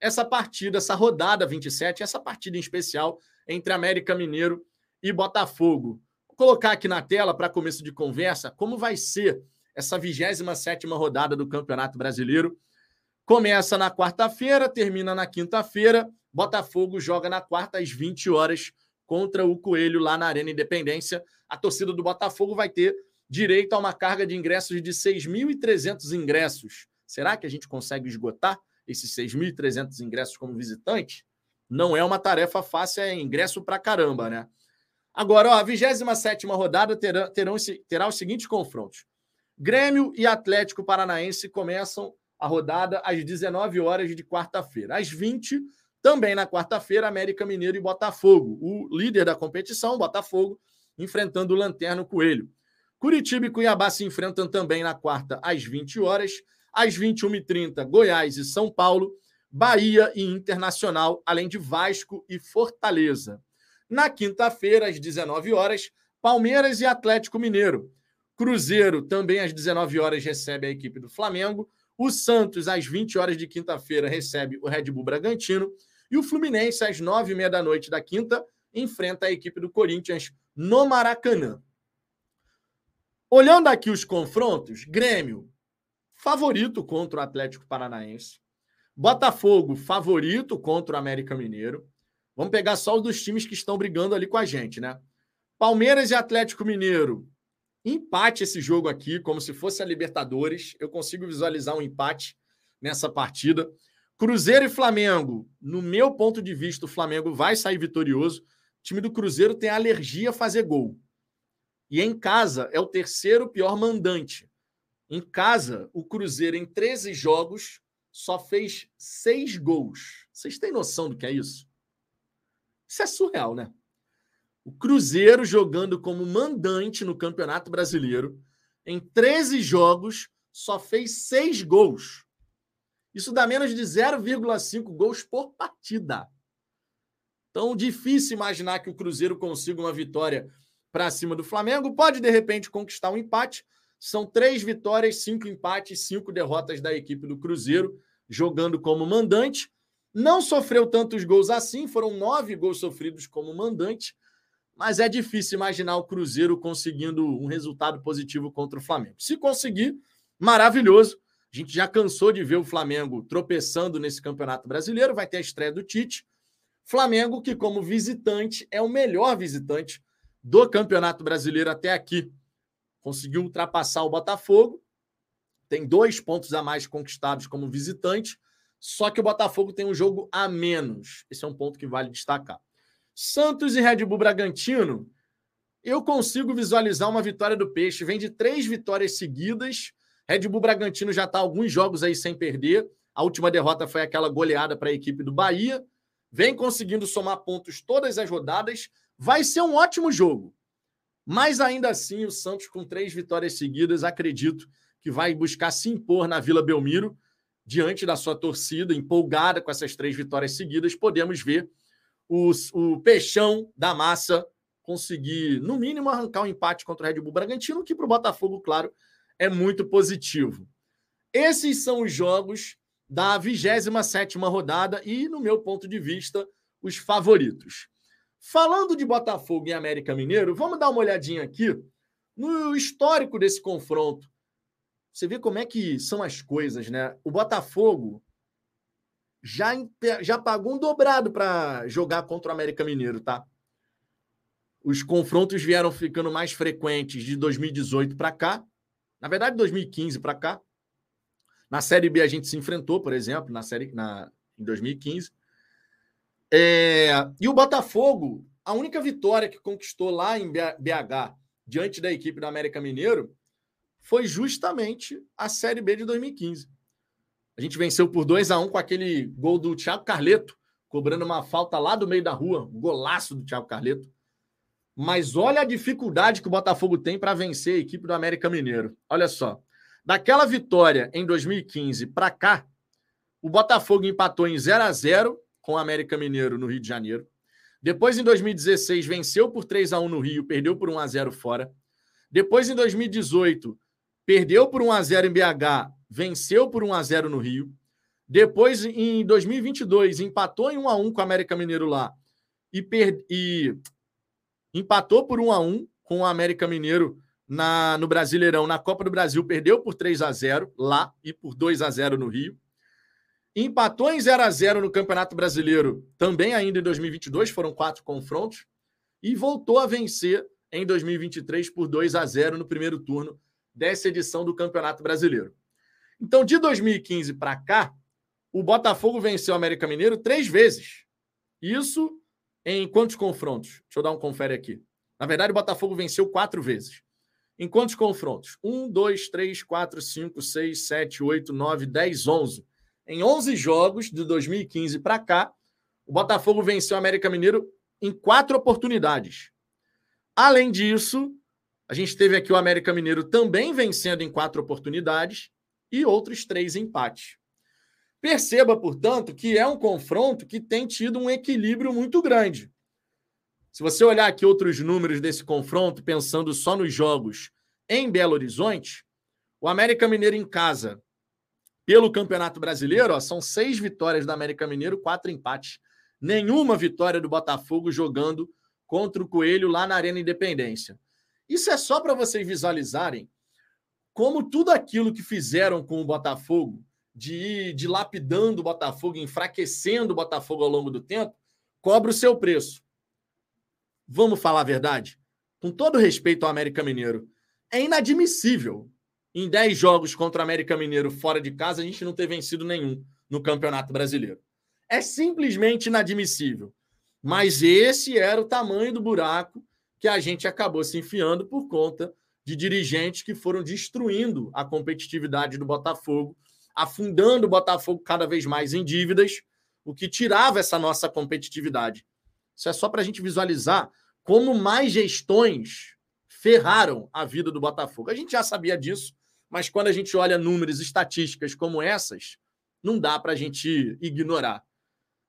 essa partida, essa rodada 27, essa partida em especial entre América Mineiro e Botafogo. Vou colocar aqui na tela para começo de conversa como vai ser essa 27 rodada do Campeonato Brasileiro. Começa na quarta-feira, termina na quinta-feira. Botafogo joga na quarta às 20 horas contra o Coelho lá na Arena Independência. A torcida do Botafogo vai ter direito a uma carga de ingressos de 6.300 ingressos. Será que a gente consegue esgotar esses 6.300 ingressos como visitante? Não é uma tarefa fácil, é ingresso para caramba, né? Agora, ó, a 27 rodada terá, terão, terá os seguintes confrontos. Grêmio e Atlético Paranaense começam a rodada às 19 horas de quarta-feira. Às 20, também na quarta-feira, América Mineiro e Botafogo. O líder da competição, Botafogo, enfrentando o Lanterno Coelho. Curitiba e Cuiabá se enfrentam também na quarta às 20 horas. Às 21h30, Goiás e São Paulo. Bahia e Internacional, além de Vasco e Fortaleza. Na quinta-feira, às 19 horas, Palmeiras e Atlético Mineiro. Cruzeiro, também às 19 horas, recebe a equipe do Flamengo. O Santos, às 20 horas de quinta-feira, recebe o Red Bull Bragantino. E o Fluminense, às 9h30 da noite da quinta, enfrenta a equipe do Corinthians no Maracanã. Olhando aqui os confrontos, Grêmio, favorito contra o Atlético Paranaense. Botafogo, favorito contra o América Mineiro. Vamos pegar só os dos times que estão brigando ali com a gente, né? Palmeiras e Atlético Mineiro, empate esse jogo aqui, como se fosse a Libertadores. Eu consigo visualizar um empate nessa partida. Cruzeiro e Flamengo, no meu ponto de vista, o Flamengo vai sair vitorioso. O time do Cruzeiro tem alergia a fazer gol. E em casa é o terceiro pior mandante. Em casa, o Cruzeiro, em 13 jogos, só fez seis gols. Vocês têm noção do que é isso? Isso é surreal, né? O Cruzeiro jogando como mandante no Campeonato Brasileiro, em 13 jogos, só fez 6 gols. Isso dá menos de 0,5 gols por partida. Então, difícil imaginar que o Cruzeiro consiga uma vitória para cima do Flamengo. Pode, de repente, conquistar um empate. São três vitórias, cinco empates, cinco derrotas da equipe do Cruzeiro, jogando como mandante. Não sofreu tantos gols assim, foram nove gols sofridos como mandante mas é difícil imaginar o Cruzeiro conseguindo um resultado positivo contra o Flamengo. Se conseguir, maravilhoso. A gente já cansou de ver o Flamengo tropeçando nesse Campeonato Brasileiro, vai ter a estreia do Tite. Flamengo, que como visitante é o melhor visitante do Campeonato Brasileiro até aqui. Conseguiu ultrapassar o Botafogo, tem dois pontos a mais conquistados como visitante, só que o Botafogo tem um jogo a menos. Esse é um ponto que vale destacar. Santos e Red Bull Bragantino, eu consigo visualizar uma vitória do Peixe. Vem de três vitórias seguidas. Red Bull Bragantino já está alguns jogos aí sem perder. A última derrota foi aquela goleada para a equipe do Bahia. Vem conseguindo somar pontos todas as rodadas. Vai ser um ótimo jogo. Mas ainda assim, o Santos, com três vitórias seguidas, acredito que vai buscar se impor na Vila Belmiro, diante da sua torcida, empolgada com essas três vitórias seguidas. Podemos ver os, o Peixão da Massa conseguir, no mínimo, arrancar um empate contra o Red Bull Bragantino, que para o Botafogo, claro, é muito positivo. Esses são os jogos da 27 rodada e, no meu ponto de vista, os favoritos. Falando de Botafogo e América Mineiro, vamos dar uma olhadinha aqui no histórico desse confronto. Você vê como é que são as coisas, né? O Botafogo já, já pagou um dobrado para jogar contra o América Mineiro, tá? Os confrontos vieram ficando mais frequentes de 2018 para cá. Na verdade, 2015 para cá. Na Série B a gente se enfrentou, por exemplo, na série na, em 2015. É... E o Botafogo, a única vitória que conquistou lá em BH, diante da equipe do América Mineiro, foi justamente a Série B de 2015. A gente venceu por 2 a 1 com aquele gol do Thiago Carleto, cobrando uma falta lá do meio da rua, um golaço do Thiago Carleto. Mas olha a dificuldade que o Botafogo tem para vencer a equipe do América Mineiro. Olha só. Daquela vitória em 2015 para cá, o Botafogo empatou em 0 a 0 com o América Mineiro no Rio de Janeiro. Depois, em 2016, venceu por 3 a 1 no Rio, perdeu por 1 a 0 fora. Depois, em 2018, perdeu por 1 a 0 em BH, venceu por 1 a 0 no Rio. Depois, em 2022, empatou em 1 a 1 com o América Mineiro lá e, per... e empatou por 1 a 1 com o América Mineiro na, no Brasileirão, na Copa do Brasil, perdeu por 3 a 0 lá e por 2 a 0 no Rio. Empatou em 0 a 0 no Campeonato Brasileiro, também ainda em 2022, foram quatro confrontos, e voltou a vencer em 2023 por 2 a 0 no primeiro turno dessa edição do Campeonato Brasileiro. Então, de 2015 para cá, o Botafogo venceu o América Mineiro três vezes. Isso em quantos confrontos? Deixa eu dar um confere aqui. Na verdade, o Botafogo venceu quatro vezes. Em quantos confrontos? Um, dois, três, quatro, cinco, seis, sete, oito, nove, dez, onze. Em 11 jogos de 2015 para cá, o Botafogo venceu o América Mineiro em quatro oportunidades. Além disso, a gente teve aqui o América Mineiro também vencendo em quatro oportunidades e outros três empates. Perceba, portanto, que é um confronto que tem tido um equilíbrio muito grande. Se você olhar aqui outros números desse confronto, pensando só nos jogos em Belo Horizonte, o América Mineiro em casa, pelo Campeonato Brasileiro, ó, são seis vitórias do América Mineiro, quatro empates. Nenhuma vitória do Botafogo jogando contra o Coelho lá na Arena Independência. Isso é só para vocês visualizarem como tudo aquilo que fizeram com o Botafogo de ir dilapidando o Botafogo, enfraquecendo o Botafogo ao longo do tempo, cobra o seu preço. Vamos falar a verdade? Com todo respeito ao América Mineiro, é inadmissível em 10 jogos contra o América Mineiro fora de casa a gente não ter vencido nenhum no Campeonato Brasileiro. É simplesmente inadmissível. Mas esse era o tamanho do buraco que a gente acabou se enfiando por conta de dirigentes que foram destruindo a competitividade do Botafogo afundando o Botafogo cada vez mais em dívidas, o que tirava essa nossa competitividade. Isso é só para a gente visualizar como mais gestões ferraram a vida do Botafogo. A gente já sabia disso, mas quando a gente olha números, estatísticas como essas, não dá para a gente ignorar.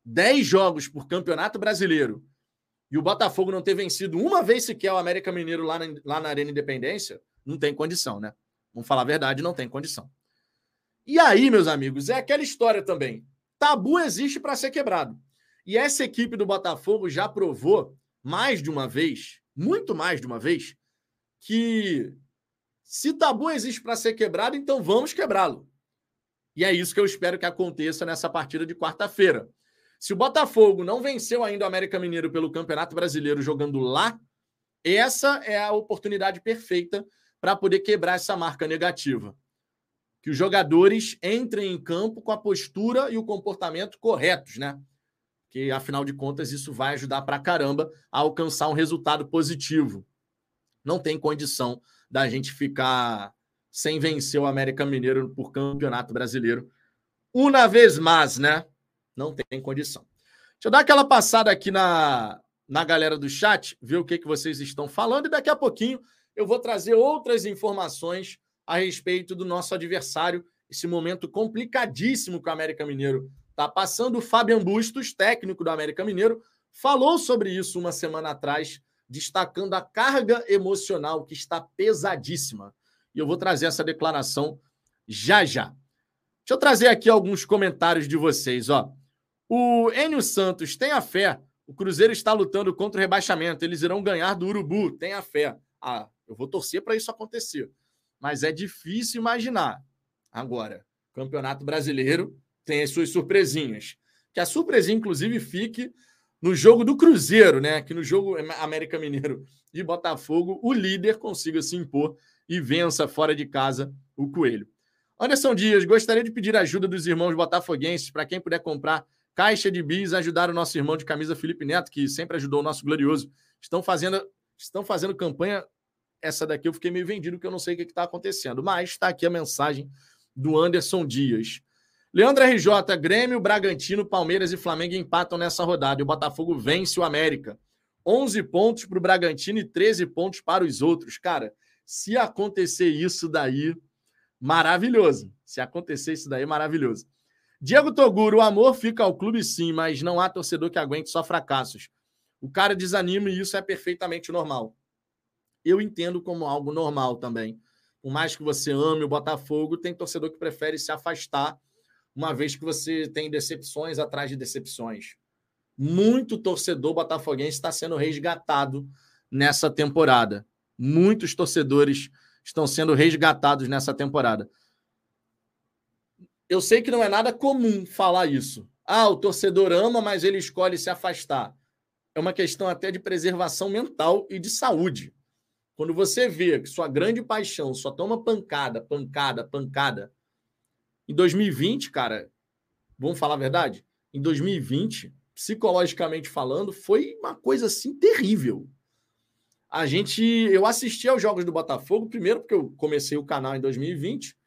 Dez jogos por Campeonato Brasileiro e o Botafogo não ter vencido uma vez sequer o América Mineiro lá na, lá na Arena Independência, não tem condição, né? Vamos falar a verdade, não tem condição. E aí, meus amigos, é aquela história também. Tabu existe para ser quebrado. E essa equipe do Botafogo já provou mais de uma vez, muito mais de uma vez, que se tabu existe para ser quebrado, então vamos quebrá-lo. E é isso que eu espero que aconteça nessa partida de quarta-feira. Se o Botafogo não venceu ainda o América Mineiro pelo Campeonato Brasileiro jogando lá, essa é a oportunidade perfeita para poder quebrar essa marca negativa que os jogadores entrem em campo com a postura e o comportamento corretos, né? Que afinal de contas isso vai ajudar para caramba a alcançar um resultado positivo. Não tem condição da gente ficar sem vencer o América Mineiro por Campeonato Brasileiro. Uma vez mais, né? Não tem condição. Deixa eu dar aquela passada aqui na, na galera do chat, ver o que, que vocês estão falando, e daqui a pouquinho eu vou trazer outras informações a respeito do nosso adversário, esse momento complicadíssimo que o América Mineiro está passando. O Fabian Bustos, técnico do América Mineiro, falou sobre isso uma semana atrás, destacando a carga emocional que está pesadíssima. E eu vou trazer essa declaração já já. Deixa eu trazer aqui alguns comentários de vocês. Ó. O Enio Santos tem a fé. O Cruzeiro está lutando contra o rebaixamento. Eles irão ganhar do Urubu. Tem a fé. Ah, eu vou torcer para isso acontecer mas é difícil imaginar. Agora, Campeonato Brasileiro tem as suas surpresinhas. Que a surpresinha, inclusive, fique no jogo do Cruzeiro, né? Que no jogo América Mineiro e Botafogo, o líder consiga se impor e vença fora de casa o Coelho. Anderson Dias, gostaria de pedir ajuda dos irmãos botafoguenses para quem puder comprar Caixa de Bis ajudaram o nosso irmão de camisa Felipe Neto, que sempre ajudou o nosso glorioso. Estão fazendo, estão fazendo campanha. Essa daqui eu fiquei meio vendido, porque eu não sei o que está acontecendo. Mas está aqui a mensagem do Anderson Dias. Leandro RJ, Grêmio, Bragantino, Palmeiras e Flamengo empatam nessa rodada. E o Botafogo vence o América. 11 pontos para o Bragantino e 13 pontos para os outros. Cara, se acontecer isso daí, maravilhoso. Se acontecer isso daí, maravilhoso. Diego Toguro, o amor fica ao clube sim, mas não há torcedor que aguente só fracassos. O cara desanima e isso é perfeitamente normal. Eu entendo como algo normal também. Por mais que você ame o Botafogo, tem torcedor que prefere se afastar, uma vez que você tem decepções atrás de decepções. Muito torcedor botafoguense está sendo resgatado nessa temporada. Muitos torcedores estão sendo resgatados nessa temporada eu sei que não é nada comum falar isso. Ah, o torcedor ama, mas ele escolhe se afastar. É uma questão até de preservação mental e de saúde. Quando você vê que sua grande paixão só toma pancada, pancada, pancada. Em 2020, cara, vamos falar a verdade? Em 2020, psicologicamente falando, foi uma coisa assim terrível. A gente, eu assisti aos jogos do Botafogo, primeiro porque eu comecei o canal em 2020,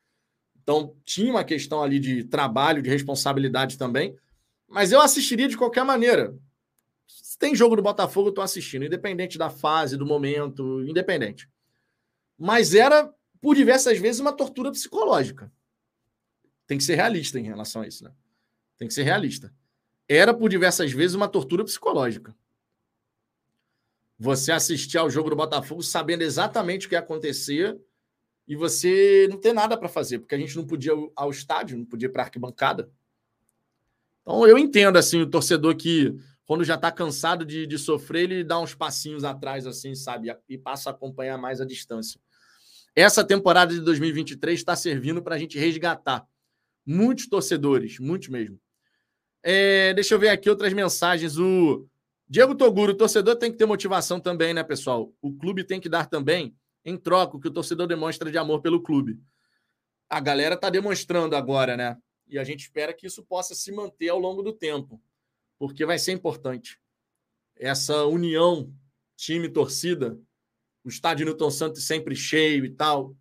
então, tinha uma questão ali de trabalho, de responsabilidade também. Mas eu assistiria de qualquer maneira. Se tem jogo do Botafogo, eu estou assistindo, independente da fase, do momento, independente. Mas era, por diversas vezes, uma tortura psicológica. Tem que ser realista em relação a isso, né? Tem que ser realista. Era, por diversas vezes, uma tortura psicológica. Você assistir ao jogo do Botafogo sabendo exatamente o que ia acontecer e você não tem nada para fazer, porque a gente não podia ao estádio, não podia para arquibancada. Então eu entendo assim o torcedor que quando já está cansado de, de sofrer, ele dá uns passinhos atrás, assim, sabe? E passa a acompanhar mais a distância. Essa temporada de 2023 está servindo para a gente resgatar muitos torcedores, muitos mesmo. É, deixa eu ver aqui outras mensagens. O Diego Toguro, o torcedor tem que ter motivação também, né, pessoal? O clube tem que dar também em troca o que o torcedor demonstra de amor pelo clube. A galera está demonstrando agora, né? E a gente espera que isso possa se manter ao longo do tempo, porque vai ser importante. Essa união time-torcida, o estádio Newton Santos sempre cheio e tal,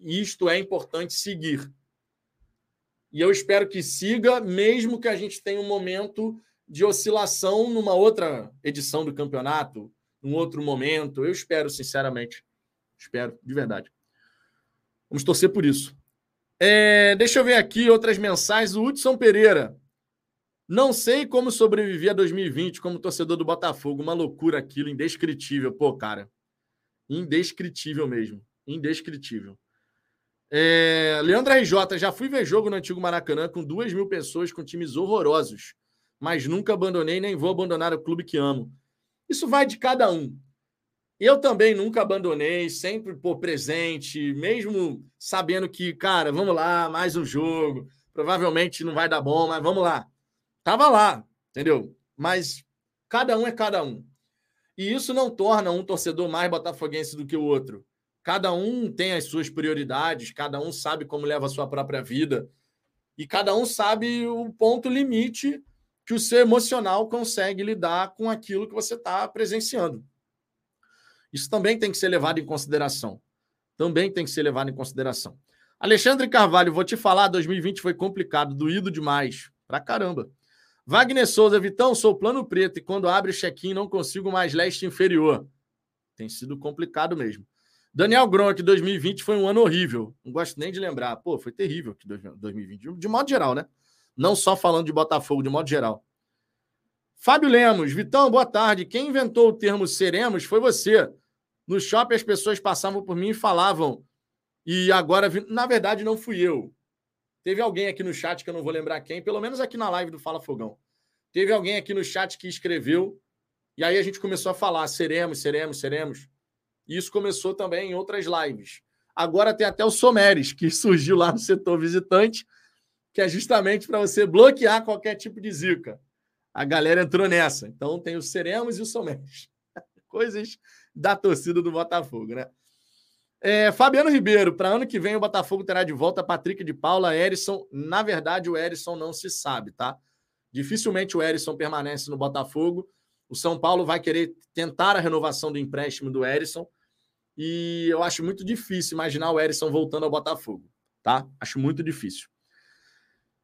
isto é importante seguir. E eu espero que siga, mesmo que a gente tenha um momento de oscilação numa outra edição do campeonato, num outro momento. Eu espero, sinceramente. Espero, de verdade. Vamos torcer por isso. É, deixa eu ver aqui outras mensagens. O Hudson Pereira. Não sei como sobreviver a 2020 como torcedor do Botafogo. Uma loucura aquilo, indescritível. Pô, cara. Indescritível mesmo. Indescritível. É, Leandro RJ, já fui ver jogo no antigo Maracanã com duas mil pessoas, com times horrorosos. Mas nunca abandonei nem vou abandonar o clube que amo. Isso vai de cada um. Eu também nunca abandonei, sempre por presente, mesmo sabendo que, cara, vamos lá, mais um jogo, provavelmente não vai dar bom, mas vamos lá. Tava lá, entendeu? Mas cada um é cada um. E isso não torna um torcedor mais botafoguense do que o outro. Cada um tem as suas prioridades, cada um sabe como leva a sua própria vida. E cada um sabe o ponto limite que o seu emocional consegue lidar com aquilo que você está presenciando. Isso também tem que ser levado em consideração. Também tem que ser levado em consideração. Alexandre Carvalho, vou te falar, 2020 foi complicado, doído demais. Pra caramba. Wagner Souza, Vitão, sou plano preto e quando abre check-in não consigo mais leste inferior. Tem sido complicado mesmo. Daniel Gronk, 2020 foi um ano horrível. Não gosto nem de lembrar. Pô, foi terrível que 2020. De modo geral, né? Não só falando de Botafogo, de modo geral. Fábio Lemos, Vitão, boa tarde. Quem inventou o termo seremos foi você. No shopping, as pessoas passavam por mim e falavam. E agora, na verdade, não fui eu. Teve alguém aqui no chat que eu não vou lembrar quem, pelo menos aqui na live do Fala Fogão. Teve alguém aqui no chat que escreveu, e aí a gente começou a falar: seremos, seremos, seremos. E isso começou também em outras lives. Agora tem até o Someres, que surgiu lá no setor visitante, que é justamente para você bloquear qualquer tipo de zica. A galera entrou nessa. Então tem o Seremos e o Someres. Coisas da torcida do Botafogo, né? É, Fabiano Ribeiro, para ano que vem o Botafogo terá de volta Patrick de Paula, Erisson. Na verdade, o Erisson não se sabe, tá? Dificilmente o Erisson permanece no Botafogo. O São Paulo vai querer tentar a renovação do empréstimo do Erisson. E eu acho muito difícil imaginar o Erisson voltando ao Botafogo, tá? Acho muito difícil.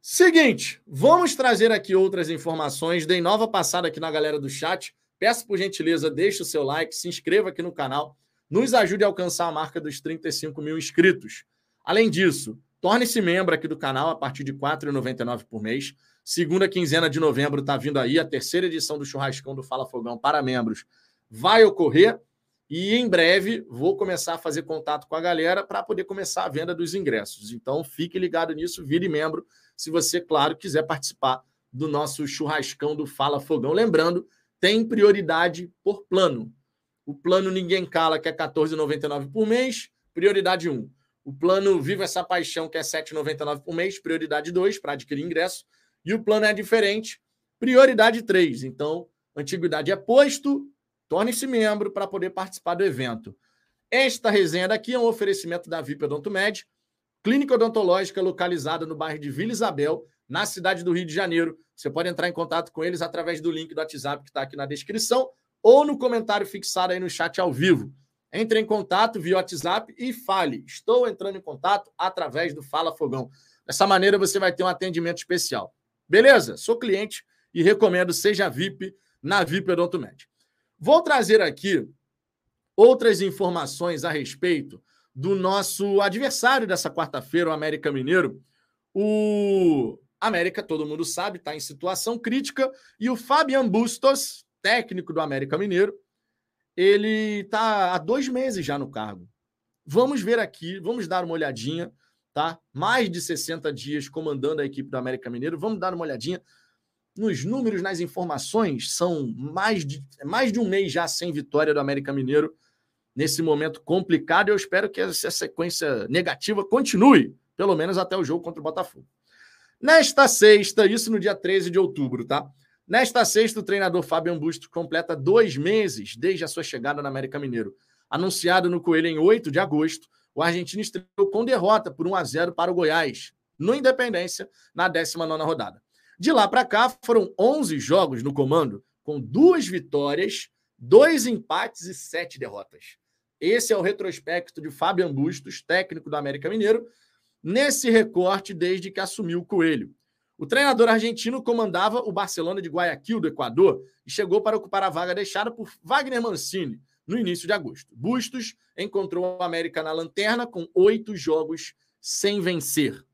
Seguinte, vamos trazer aqui outras informações. Dei nova passada aqui na galera do chat. Peço por gentileza, deixe o seu like, se inscreva aqui no canal, nos ajude a alcançar a marca dos 35 mil inscritos. Além disso, torne-se membro aqui do canal a partir de R$ 4,99 por mês. Segunda quinzena de novembro está vindo aí a terceira edição do Churrascão do Fala Fogão para membros. Vai ocorrer e em breve vou começar a fazer contato com a galera para poder começar a venda dos ingressos. Então fique ligado nisso, vire membro, se você, claro, quiser participar do nosso churrascão do Fala Fogão. Lembrando tem prioridade por plano. O plano Ninguém Cala, que é R$14,99 por mês, prioridade 1. O plano Viva Essa Paixão, que é R$7,99 por mês, prioridade 2 para adquirir ingresso. E o plano é diferente, prioridade 3. Então, antiguidade é posto, torne-se membro para poder participar do evento. Esta resenha daqui é um oferecimento da VIP Odontomed, clínica odontológica localizada no bairro de Vila Isabel, na cidade do Rio de Janeiro. Você pode entrar em contato com eles através do link do WhatsApp que está aqui na descrição ou no comentário fixado aí no chat ao vivo. Entre em contato via WhatsApp e fale. Estou entrando em contato através do Fala Fogão. Dessa maneira você vai ter um atendimento especial. Beleza? Sou cliente e recomendo seja VIP na VIP Odontomed. Vou trazer aqui outras informações a respeito do nosso adversário dessa quarta-feira, o América Mineiro, o América, todo mundo sabe, está em situação crítica. E o Fabian Bustos, técnico do América Mineiro, ele está há dois meses já no cargo. Vamos ver aqui, vamos dar uma olhadinha, tá? Mais de 60 dias comandando a equipe do América Mineiro. Vamos dar uma olhadinha nos números, nas informações. São mais de, mais de um mês já sem vitória do América Mineiro nesse momento complicado. Eu espero que essa sequência negativa continue, pelo menos até o jogo contra o Botafogo. Nesta sexta, isso no dia 13 de outubro, tá? Nesta sexta, o treinador Fábio Busto completa dois meses desde a sua chegada no América Mineiro. Anunciado no Coelho em 8 de agosto, o argentino estreou com derrota por 1 a 0 para o Goiás, no Independência, na 19 rodada. De lá para cá, foram 11 jogos no comando, com duas vitórias, dois empates e sete derrotas. Esse é o retrospecto de Fábio Bustos, técnico do América Mineiro, nesse recorte desde que assumiu o Coelho. O treinador argentino comandava o Barcelona de Guayaquil, do Equador, e chegou para ocupar a vaga deixada por Wagner Mancini no início de agosto. Bustos encontrou o América na lanterna com oito jogos sem vencer.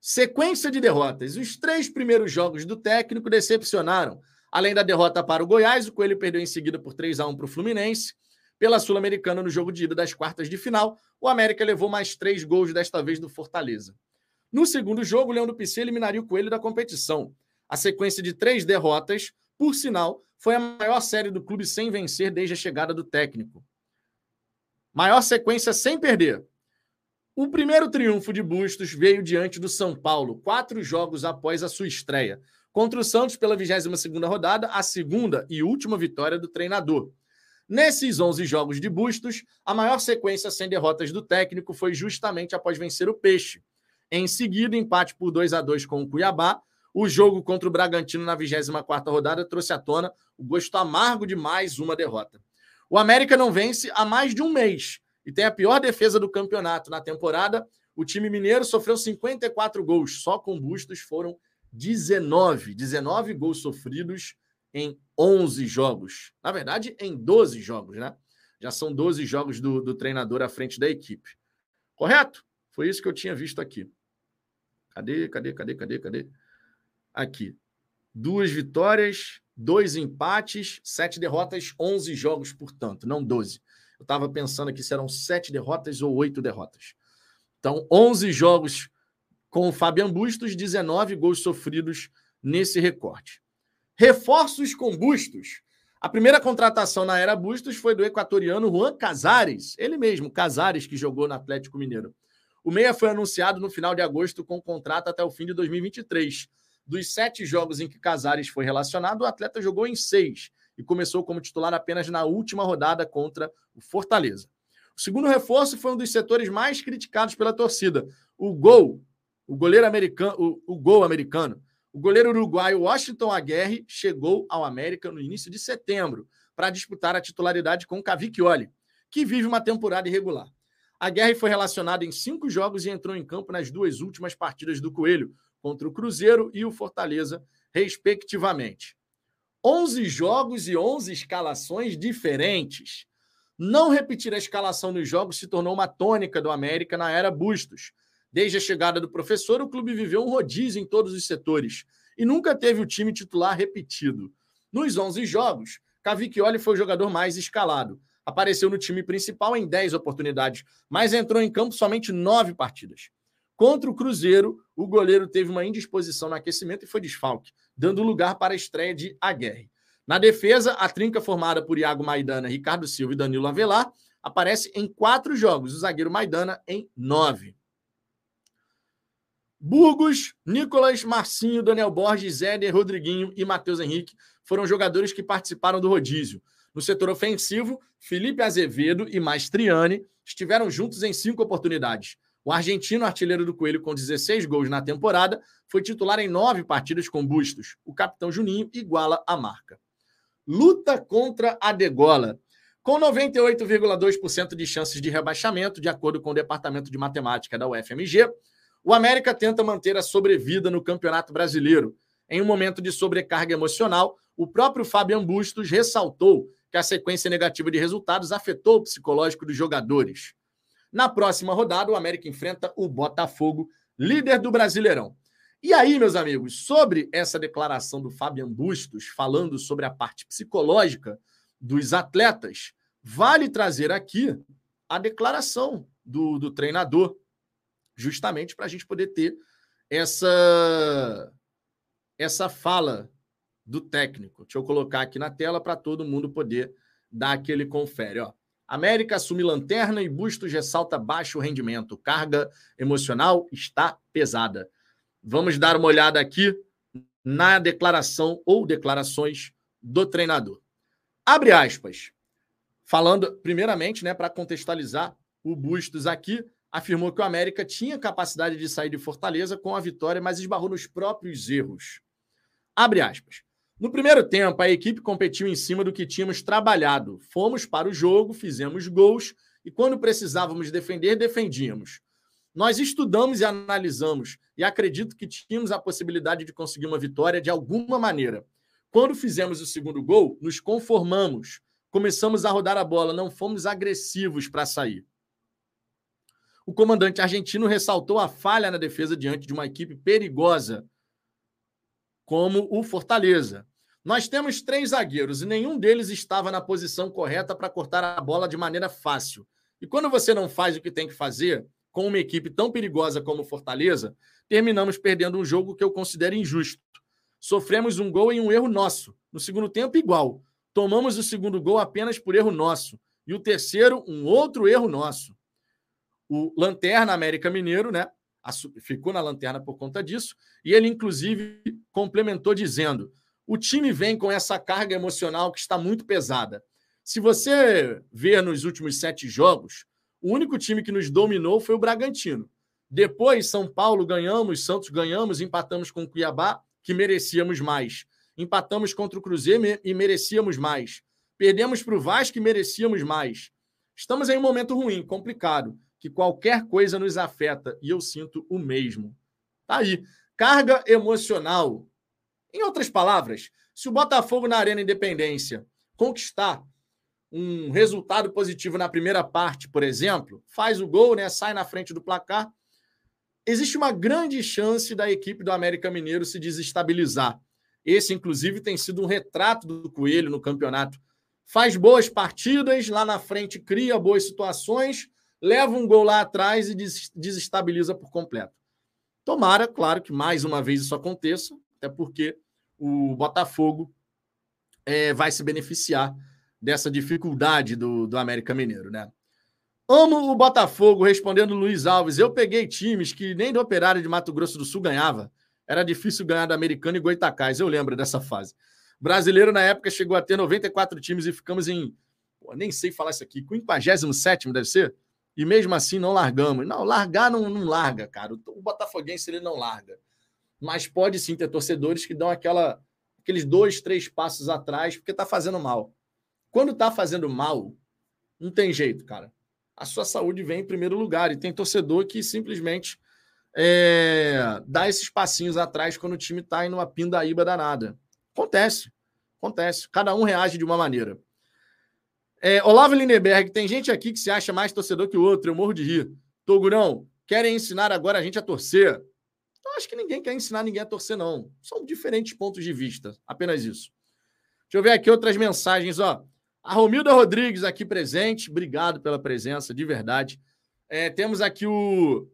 Sequência de derrotas. Os três primeiros jogos do técnico decepcionaram. Além da derrota para o Goiás, o Coelho perdeu em seguida por 3 a 1 para o Fluminense pela Sul-Americana no jogo de ida das quartas de final. O América levou mais três gols, desta vez do Fortaleza. No segundo jogo, o Leão do PC eliminaria o Coelho da competição. A sequência de três derrotas, por sinal, foi a maior série do clube sem vencer desde a chegada do técnico. Maior sequência sem perder. O primeiro triunfo de Bustos veio diante do São Paulo, quatro jogos após a sua estreia. Contra o Santos, pela 22ª rodada, a segunda e última vitória do treinador. Nesses 11 jogos de Bustos, a maior sequência sem derrotas do técnico foi justamente após vencer o Peixe. Em seguida, empate por 2 a 2 com o Cuiabá. O jogo contra o Bragantino na 24ª rodada trouxe à tona o gosto amargo de mais uma derrota. O América não vence há mais de um mês e tem a pior defesa do campeonato na temporada. O time mineiro sofreu 54 gols, só com Bustos foram 19, 19 gols sofridos em 11 jogos. Na verdade, em 12 jogos, né? Já são 12 jogos do, do treinador à frente da equipe. Correto? Foi isso que eu tinha visto aqui. Cadê, cadê, cadê, cadê, cadê? Aqui. Duas vitórias, dois empates, sete derrotas, 11 jogos, portanto, não 12. Eu estava pensando aqui se eram sete derrotas ou oito derrotas. Então, 11 jogos com o Fabian Bustos, 19 gols sofridos nesse recorte. Reforços com Bustos. A primeira contratação na era Bustos foi do equatoriano Juan Casares, ele mesmo, Casares, que jogou no Atlético Mineiro. O Meia foi anunciado no final de agosto com contrato até o fim de 2023. Dos sete jogos em que Casares foi relacionado, o atleta jogou em seis e começou como titular apenas na última rodada contra o Fortaleza. O segundo reforço foi um dos setores mais criticados pela torcida. O gol, o goleiro americano, o, o gol americano. O goleiro uruguaio Washington Aguirre chegou ao América no início de setembro para disputar a titularidade com Cavicchioli, que vive uma temporada irregular. Aguirre foi relacionado em cinco jogos e entrou em campo nas duas últimas partidas do Coelho, contra o Cruzeiro e o Fortaleza, respectivamente. 11 jogos e 11 escalações diferentes. Não repetir a escalação nos jogos se tornou uma tônica do América na era Bustos. Desde a chegada do professor, o clube viveu um rodízio em todos os setores e nunca teve o time titular repetido. Nos 11 jogos, Cavicchioli foi o jogador mais escalado. Apareceu no time principal em 10 oportunidades, mas entrou em campo somente 9 partidas. Contra o Cruzeiro, o goleiro teve uma indisposição no aquecimento e foi desfalque, dando lugar para a estreia de Aguerre. Na defesa, a trinca formada por Iago Maidana, Ricardo Silva e Danilo Avelar aparece em quatro jogos, o zagueiro Maidana em nove. Burgos, Nicolas, Marcinho, Daniel Borges, Éder, Rodriguinho e Matheus Henrique foram jogadores que participaram do rodízio. No setor ofensivo, Felipe Azevedo e Maestriani estiveram juntos em cinco oportunidades. O argentino, artilheiro do Coelho, com 16 gols na temporada, foi titular em nove partidas com Bustos. O capitão Juninho iguala a marca luta contra a degola. Com 98,2% de chances de rebaixamento, de acordo com o Departamento de Matemática da UFMG, o América tenta manter a sobrevida no Campeonato Brasileiro. Em um momento de sobrecarga emocional, o próprio Fabian Bustos ressaltou que a sequência negativa de resultados afetou o psicológico dos jogadores. Na próxima rodada, o América enfrenta o Botafogo, líder do Brasileirão. E aí, meus amigos, sobre essa declaração do Fabian Bustos, falando sobre a parte psicológica dos atletas, vale trazer aqui a declaração do, do treinador, justamente para a gente poder ter essa, essa fala do técnico. Deixa eu colocar aqui na tela para todo mundo poder dar aquele confere. Ó. América assume lanterna e Bustos ressalta baixo rendimento. Carga emocional está pesada. Vamos dar uma olhada aqui na declaração ou declarações do treinador. Abre aspas. Falando, primeiramente, né, para contextualizar, o Bustos aqui afirmou que o América tinha capacidade de sair de Fortaleza com a vitória, mas esbarrou nos próprios erros. Abre aspas. No primeiro tempo, a equipe competiu em cima do que tínhamos trabalhado. Fomos para o jogo, fizemos gols e, quando precisávamos defender, defendíamos. Nós estudamos e analisamos e acredito que tínhamos a possibilidade de conseguir uma vitória de alguma maneira. Quando fizemos o segundo gol, nos conformamos, começamos a rodar a bola, não fomos agressivos para sair. O comandante argentino ressaltou a falha na defesa diante de uma equipe perigosa, como o Fortaleza. Nós temos três zagueiros e nenhum deles estava na posição correta para cortar a bola de maneira fácil. E quando você não faz o que tem que fazer, com uma equipe tão perigosa como Fortaleza, terminamos perdendo um jogo que eu considero injusto. Sofremos um gol em um erro nosso. No segundo tempo, igual. Tomamos o segundo gol apenas por erro nosso. E o terceiro, um outro erro nosso. O Lanterna América Mineiro, né? Ficou na lanterna por conta disso. E ele, inclusive, complementou dizendo: o time vem com essa carga emocional que está muito pesada. Se você ver nos últimos sete jogos, o único time que nos dominou foi o Bragantino. Depois, São Paulo ganhamos, Santos ganhamos, empatamos com o Cuiabá, que merecíamos mais. Empatamos contra o Cruzeiro e merecíamos mais. Perdemos para o Vasco e merecíamos mais. Estamos em um momento ruim, complicado, que qualquer coisa nos afeta e eu sinto o mesmo. Tá aí. Carga emocional. Em outras palavras, se o Botafogo na Arena Independência conquistar um resultado positivo na primeira parte, por exemplo, faz o gol, né, sai na frente do placar, existe uma grande chance da equipe do América Mineiro se desestabilizar. Esse, inclusive, tem sido um retrato do Coelho no campeonato. Faz boas partidas, lá na frente cria boas situações, leva um gol lá atrás e desestabiliza por completo. Tomara, claro, que mais uma vez isso aconteça, até porque o Botafogo é, vai se beneficiar dessa dificuldade do, do América Mineiro, né? Amo o Botafogo, respondendo Luiz Alves. Eu peguei times que nem do Operário de Mato Grosso do Sul ganhava. Era difícil ganhar da Americana e Goitacás. Eu lembro dessa fase. Brasileiro, na época, chegou a ter 94 times e ficamos em. Pô, nem sei falar isso aqui. 57 deve ser? E mesmo assim não largamos. Não, largar não, não larga, cara. O Botafoguense ele não larga. mas pode sim ter torcedores que dão aquela, aqueles dois, três passos atrás porque está fazendo mal. Quando está fazendo mal, não tem jeito, cara. A sua saúde vem em primeiro lugar. E tem torcedor que simplesmente é, dá esses passinhos atrás quando o time está em uma pindaíba danada. Acontece. Acontece. Cada um reage de uma maneira. É, Olavo Lindenberg, tem gente aqui que se acha mais torcedor que o outro. Eu morro de rir. Togurão, querem ensinar agora a gente a torcer? Eu acho que ninguém quer ensinar ninguém a torcer, não. São diferentes pontos de vista. Apenas isso. Deixa eu ver aqui outras mensagens, ó. A Romilda Rodrigues aqui presente, obrigado pela presença, de verdade. É, temos aqui o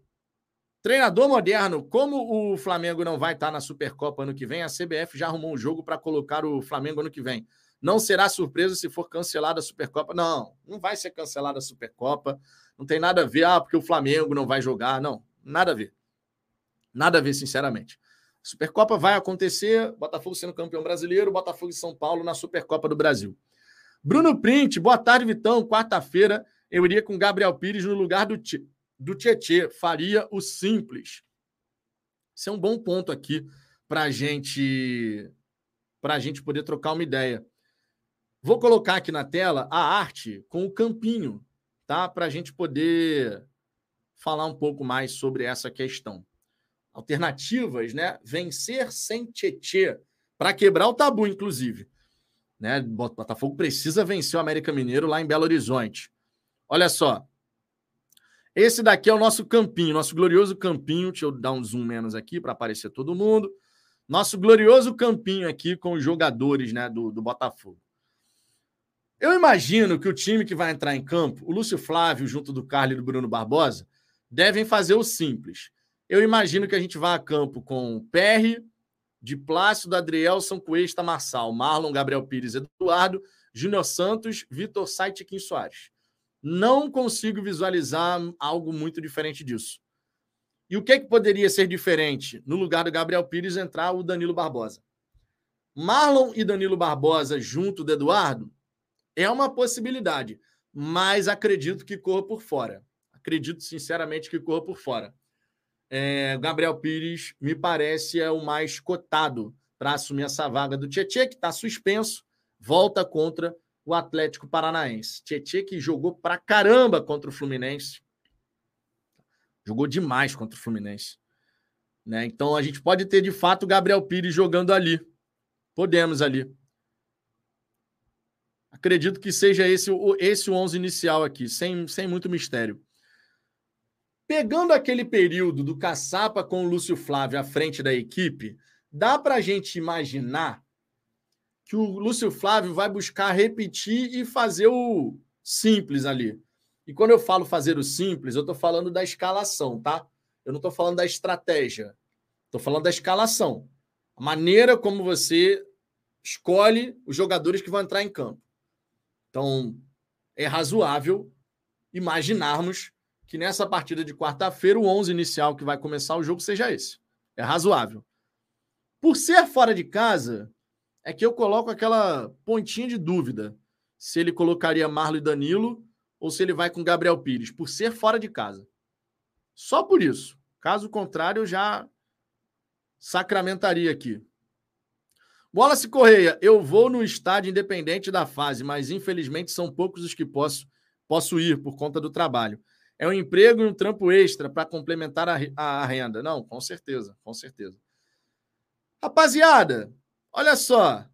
treinador moderno. Como o Flamengo não vai estar na Supercopa ano que vem, a CBF já arrumou um jogo para colocar o Flamengo ano que vem. Não será surpresa se for cancelada a Supercopa. Não, não vai ser cancelada a Supercopa. Não tem nada a ver, ah, porque o Flamengo não vai jogar. Não, nada a ver. Nada a ver, sinceramente. Supercopa vai acontecer, Botafogo sendo campeão brasileiro, Botafogo e São Paulo na Supercopa do Brasil. Bruno Print, boa tarde, Vitão. Quarta-feira eu iria com Gabriel Pires no lugar do, do Tietê. Faria o simples. Isso é um bom ponto aqui para gente, a gente poder trocar uma ideia. Vou colocar aqui na tela a arte com o campinho, tá? Para a gente poder falar um pouco mais sobre essa questão. Alternativas, né? Vencer sem Tietê, para quebrar o tabu, inclusive. Né? Botafogo precisa vencer o América Mineiro lá em Belo Horizonte. Olha só. Esse daqui é o nosso campinho, nosso glorioso campinho. Deixa eu dar um zoom menos aqui para aparecer todo mundo. Nosso glorioso campinho aqui com os jogadores né, do, do Botafogo. Eu imagino que o time que vai entrar em campo, o Lúcio Flávio, junto do Carlos e do Bruno Barbosa, devem fazer o simples. Eu imagino que a gente vá a campo com PR, de Plácido, Adrielson, Cuesta, Marçal, Marlon, Gabriel Pires, Eduardo, Júnior Santos, Vitor Sait e Kim Soares. Não consigo visualizar algo muito diferente disso. E o que, que poderia ser diferente? No lugar do Gabriel Pires entrar o Danilo Barbosa. Marlon e Danilo Barbosa junto do Eduardo é uma possibilidade, mas acredito que corra por fora. Acredito sinceramente que corra por fora é, Gabriel Pires me parece é o mais cotado para assumir essa vaga do Tietchan, que está suspenso, volta contra o Atlético Paranaense. Tietchan que jogou para caramba contra o Fluminense. Jogou demais contra o Fluminense. Né? Então a gente pode ter de fato o Gabriel Pires jogando ali. Podemos ali. Acredito que seja esse, esse o 11 inicial aqui, sem, sem muito mistério. Pegando aquele período do Caçapa com o Lúcio Flávio à frente da equipe, dá para a gente imaginar que o Lúcio Flávio vai buscar repetir e fazer o simples ali. E quando eu falo fazer o simples, eu estou falando da escalação, tá? Eu não estou falando da estratégia. Estou falando da escalação. A maneira como você escolhe os jogadores que vão entrar em campo. Então, é razoável imaginarmos que nessa partida de quarta-feira, o 11 inicial que vai começar o jogo seja esse. É razoável. Por ser fora de casa, é que eu coloco aquela pontinha de dúvida se ele colocaria Marlo e Danilo ou se ele vai com Gabriel Pires, por ser fora de casa. Só por isso. Caso contrário, eu já sacramentaria aqui. Se Correia, eu vou no estádio independente da fase, mas infelizmente são poucos os que posso, posso ir por conta do trabalho. É um emprego e um trampo extra para complementar a, a, a renda. Não, com certeza, com certeza. Rapaziada, olha só.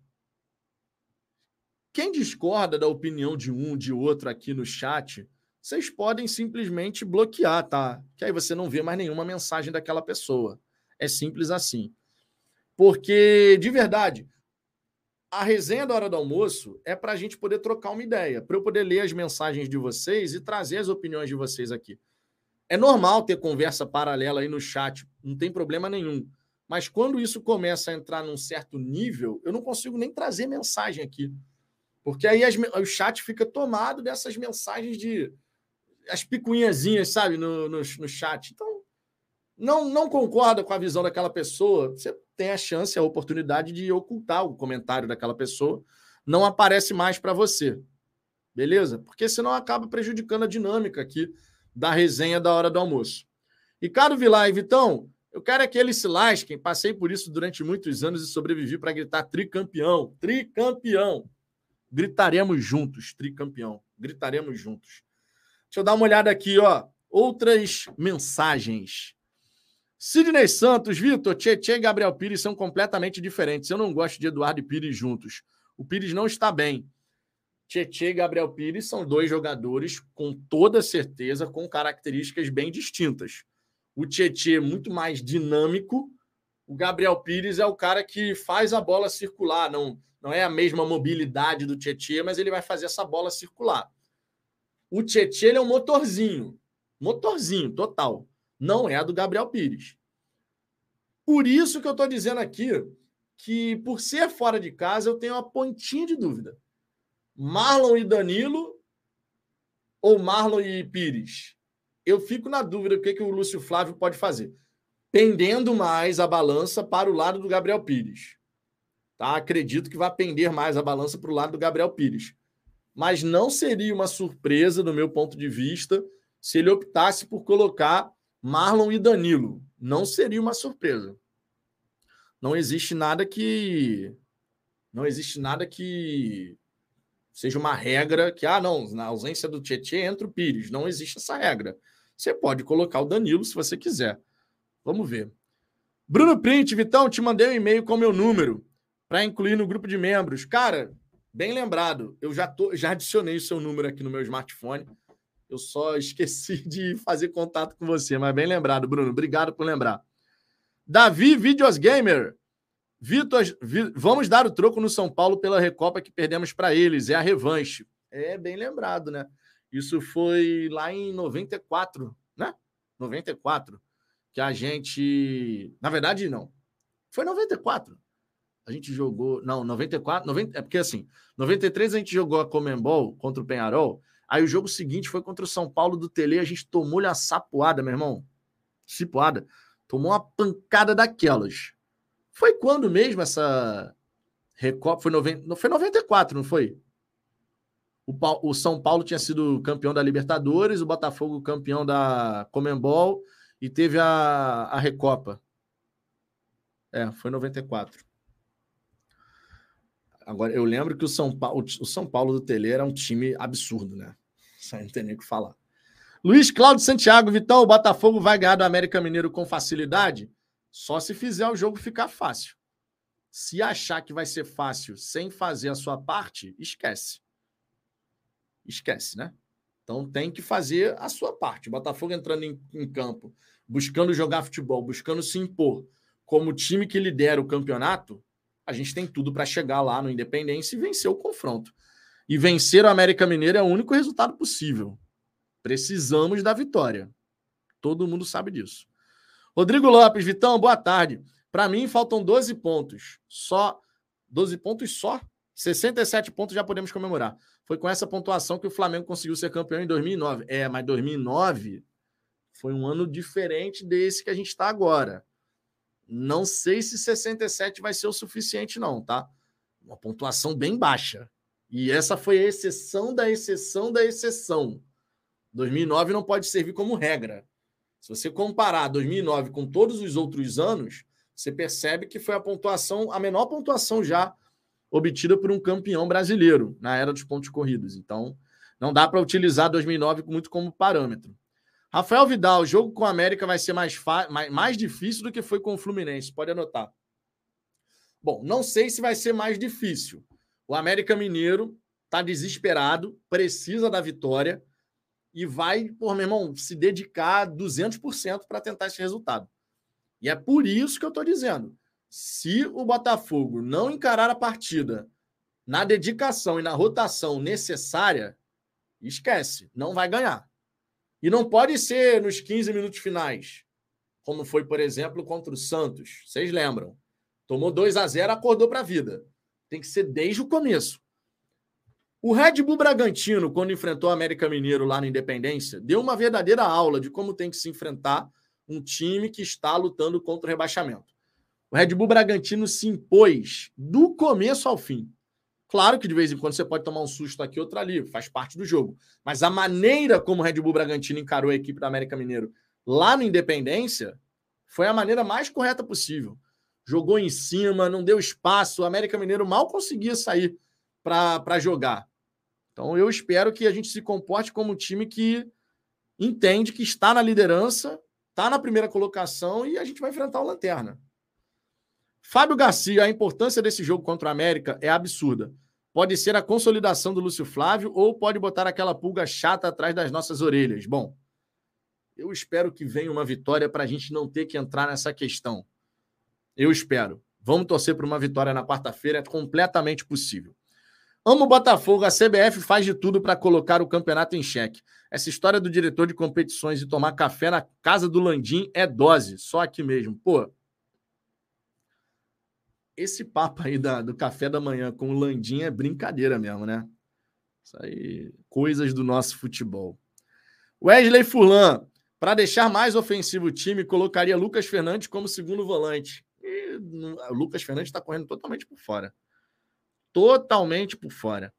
Quem discorda da opinião de um, de outro aqui no chat, vocês podem simplesmente bloquear, tá? Que aí você não vê mais nenhuma mensagem daquela pessoa. É simples assim. Porque, de verdade, a resenha da hora do almoço é para a gente poder trocar uma ideia, para eu poder ler as mensagens de vocês e trazer as opiniões de vocês aqui. É normal ter conversa paralela aí no chat, não tem problema nenhum. Mas quando isso começa a entrar num certo nível, eu não consigo nem trazer mensagem aqui. Porque aí as, o chat fica tomado dessas mensagens de. as picuinhazinhas, sabe, no, no, no chat. Então, não, não concorda com a visão daquela pessoa, você tem a chance, a oportunidade de ocultar o comentário daquela pessoa, não aparece mais para você. Beleza? Porque senão acaba prejudicando a dinâmica aqui da resenha da hora do almoço. Ricardo Vilar e Vitão, Eu quero é que eles se lasquem. Passei por isso durante muitos anos e sobrevivi para gritar tricampeão. Tricampeão. Gritaremos juntos, tricampeão. Gritaremos juntos. Deixa eu dar uma olhada aqui, ó. Outras mensagens. Sidney Santos, Vitor, Tietchan e Gabriel Pires são completamente diferentes. Eu não gosto de Eduardo e Pires juntos. O Pires não está bem. Tietchan e Gabriel Pires são dois jogadores com toda certeza com características bem distintas. O Tietchan é muito mais dinâmico, o Gabriel Pires é o cara que faz a bola circular, não, não é a mesma mobilidade do Tietchan, mas ele vai fazer essa bola circular. O Tietchan é um motorzinho, motorzinho total, não é a do Gabriel Pires. Por isso que eu estou dizendo aqui que, por ser fora de casa, eu tenho uma pontinha de dúvida Marlon e Danilo ou Marlon e Pires? Eu fico na dúvida o que, que o Lúcio Flávio pode fazer. Pendendo mais a balança para o lado do Gabriel Pires. Tá? Acredito que vai pender mais a balança para o lado do Gabriel Pires. Mas não seria uma surpresa, do meu ponto de vista, se ele optasse por colocar Marlon e Danilo. Não seria uma surpresa. Não existe nada que. Não existe nada que seja uma regra que, ah, não, na ausência do Tietchan entra o Pires. Não existe essa regra. Você pode colocar o Danilo se você quiser. Vamos ver. Bruno Print, Vitão, te mandei um e-mail com meu número para incluir no grupo de membros. Cara, bem lembrado, eu já, tô, já adicionei o seu número aqui no meu smartphone. Eu só esqueci de fazer contato com você, mas bem lembrado, Bruno. Obrigado por lembrar. Davi Videos Gamer. Vitor, vamos dar o troco no São Paulo pela Recopa que perdemos para eles. É a revanche. É bem lembrado, né? Isso foi lá em 94, né? 94, que a gente. Na verdade, não. Foi 94. A gente jogou. Não, 94. 90... É porque assim, 93 a gente jogou a Comembol contra o Penharol. Aí o jogo seguinte foi contra o São Paulo do Tele. A gente tomou-lhe a sapoada, meu irmão. Cipoada. Tomou uma pancada daquelas. Foi quando mesmo essa Recopa? Foi, noven... foi 94, não foi? O, pa... o São Paulo tinha sido campeão da Libertadores, o Botafogo campeão da Comembol e teve a, a Recopa. É, foi 94. Agora, eu lembro que o São Paulo, o São Paulo do Tele era um time absurdo, né? Aí não tem nem o que falar. Luiz Cláudio Santiago, Vitão, o Botafogo vai ganhar do América Mineiro com facilidade? Só se fizer o jogo ficar fácil. Se achar que vai ser fácil sem fazer a sua parte, esquece. Esquece, né? Então tem que fazer a sua parte. O Botafogo entrando em, em campo, buscando jogar futebol, buscando se impor como time que lidera o campeonato, a gente tem tudo para chegar lá no Independência e vencer o confronto. E vencer o América Mineiro é o único resultado possível. Precisamos da vitória. Todo mundo sabe disso. Rodrigo Lopes, Vitão, boa tarde. Para mim, faltam 12 pontos. Só 12 pontos só? 67 pontos já podemos comemorar. Foi com essa pontuação que o Flamengo conseguiu ser campeão em 2009. É, mas 2009 foi um ano diferente desse que a gente está agora. Não sei se 67 vai ser o suficiente, não, tá? Uma pontuação bem baixa. E essa foi a exceção da exceção da exceção. 2009 não pode servir como regra. Se você comparar 2009 com todos os outros anos, você percebe que foi a pontuação, a menor pontuação já obtida por um campeão brasileiro na era dos pontos corridos. Então, não dá para utilizar 2009 muito como parâmetro. Rafael Vidal, o jogo com a América vai ser mais, mais, mais difícil do que foi com o Fluminense, pode anotar. Bom, não sei se vai ser mais difícil. O América Mineiro está desesperado, precisa da vitória e vai, por meu irmão, se dedicar 200% para tentar esse resultado. E é por isso que eu estou dizendo: se o Botafogo não encarar a partida na dedicação e na rotação necessária, esquece, não vai ganhar. E não pode ser nos 15 minutos finais, como foi, por exemplo, contra o Santos. Vocês lembram? Tomou 2 a 0 acordou para a vida. Tem que ser desde o começo. O Red Bull Bragantino, quando enfrentou o América Mineiro lá na Independência, deu uma verdadeira aula de como tem que se enfrentar um time que está lutando contra o rebaixamento. O Red Bull Bragantino se impôs do começo ao fim. Claro que de vez em quando você pode tomar um susto aqui, outro ali, faz parte do jogo. Mas a maneira como o Red Bull Bragantino encarou a equipe do América Mineiro lá no Independência Foi a maneira mais correta possível. Jogou em cima, não deu espaço. O América Mineiro mal conseguia sair para jogar. Então eu espero que a gente se comporte como um time que entende que está na liderança, está na primeira colocação e a gente vai enfrentar o Lanterna. Fábio Garcia, a importância desse jogo contra o América é absurda. Pode ser a consolidação do Lúcio Flávio ou pode botar aquela pulga chata atrás das nossas orelhas. Bom, eu espero que venha uma vitória para a gente não ter que entrar nessa questão. Eu espero. Vamos torcer por uma vitória na quarta-feira, é completamente possível. Amo o Botafogo, a CBF faz de tudo para colocar o campeonato em xeque. Essa história do diretor de competições e tomar café na casa do Landim é dose, só aqui mesmo. Pô, esse papo aí da, do café da manhã com o Landim é brincadeira mesmo, né? Isso aí, coisas do nosso futebol. Wesley Fulan, para deixar mais ofensivo o time, colocaria Lucas Fernandes como segundo volante. E o Lucas Fernandes está correndo totalmente por fora. Totalmente por fora.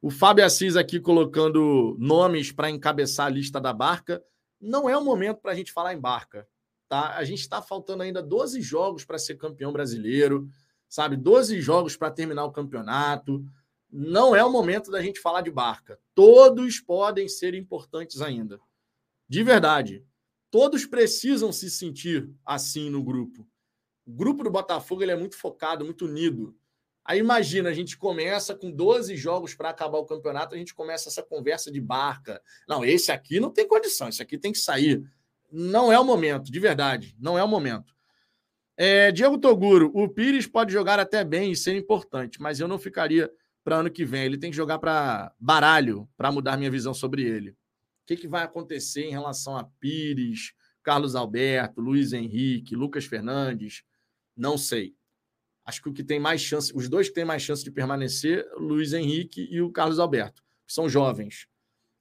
O Fábio Assis aqui colocando nomes para encabeçar a lista da barca. Não é o momento para a gente falar em barca. Tá? A gente está faltando ainda 12 jogos para ser campeão brasileiro, sabe? 12 jogos para terminar o campeonato. Não é o momento da gente falar de barca. Todos podem ser importantes ainda. De verdade. Todos precisam se sentir assim no grupo. O grupo do Botafogo ele é muito focado, muito unido. Aí imagina, a gente começa com 12 jogos para acabar o campeonato, a gente começa essa conversa de barca. Não, esse aqui não tem condição, esse aqui tem que sair. Não é o momento, de verdade, não é o momento. É, Diego Toguro, o Pires pode jogar até bem e ser importante, mas eu não ficaria para ano que vem. Ele tem que jogar para baralho para mudar minha visão sobre ele. O que, que vai acontecer em relação a Pires, Carlos Alberto, Luiz Henrique, Lucas Fernandes? Não sei. Acho que o que tem mais chance, os dois que têm mais chance de permanecer, Luiz Henrique e o Carlos Alberto, que são jovens.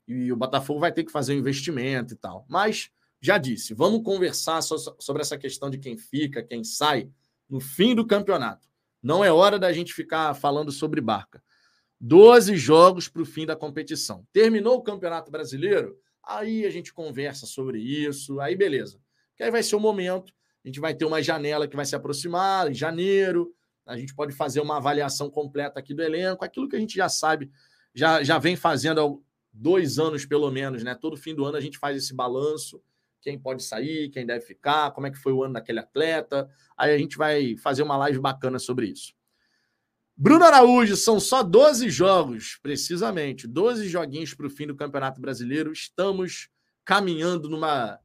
E o Botafogo vai ter que fazer um investimento e tal. Mas, já disse, vamos conversar sobre essa questão de quem fica, quem sai, no fim do campeonato. Não é hora da gente ficar falando sobre barca. 12 jogos para o fim da competição. Terminou o Campeonato Brasileiro? Aí a gente conversa sobre isso, aí beleza. Que aí vai ser o momento, a gente vai ter uma janela que vai se aproximar em janeiro, a gente pode fazer uma avaliação completa aqui do elenco, aquilo que a gente já sabe, já, já vem fazendo há dois anos pelo menos, né? Todo fim do ano a gente faz esse balanço, quem pode sair, quem deve ficar, como é que foi o ano daquele atleta. Aí a gente vai fazer uma live bacana sobre isso. Bruno Araújo, são só 12 jogos, precisamente, 12 joguinhos para o fim do Campeonato Brasileiro. Estamos caminhando numa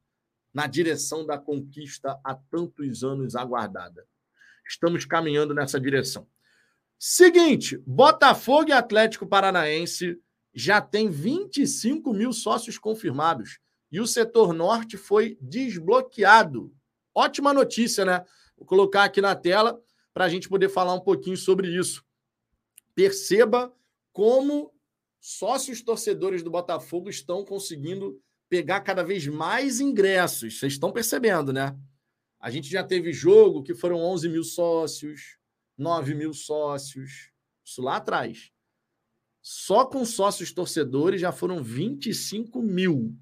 na direção da conquista há tantos anos aguardada. Estamos caminhando nessa direção. Seguinte, Botafogo e Atlético Paranaense já tem 25 mil sócios confirmados e o setor norte foi desbloqueado. Ótima notícia, né? Vou colocar aqui na tela para a gente poder falar um pouquinho sobre isso. Perceba como sócios torcedores do Botafogo estão conseguindo pegar cada vez mais ingressos. Vocês estão percebendo, né? A gente já teve jogo que foram 11 mil sócios, 9 mil sócios. Isso lá atrás. Só com sócios torcedores já foram 25 mil.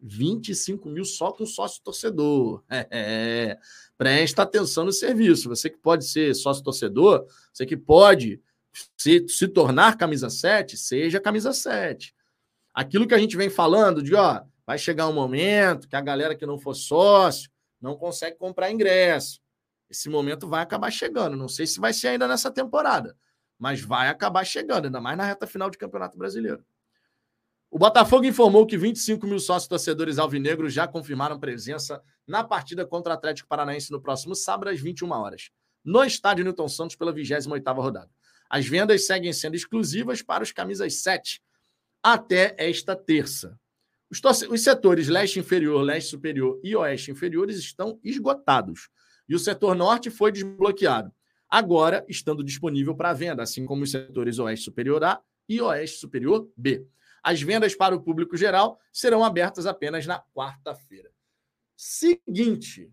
25 mil só com sócio torcedor. É, é. Presta atenção no serviço. Você que pode ser sócio torcedor, você que pode se, se tornar camisa 7, seja camisa 7. Aquilo que a gente vem falando de, ó, vai chegar um momento que a galera que não for sócio não consegue comprar ingresso. Esse momento vai acabar chegando. Não sei se vai ser ainda nessa temporada, mas vai acabar chegando, ainda mais na reta final de Campeonato Brasileiro. O Botafogo informou que 25 mil sócios torcedores alvinegros já confirmaram presença na partida contra o Atlético Paranaense no próximo sábado, às 21 horas, no estádio Newton Santos, pela 28 rodada. As vendas seguem sendo exclusivas para os camisas 7 até esta terça. Os, os setores leste inferior, leste superior e oeste inferiores estão esgotados. E o setor norte foi desbloqueado. Agora, estando disponível para venda, assim como os setores oeste superior A e oeste superior B. As vendas para o público geral serão abertas apenas na quarta-feira. Seguinte,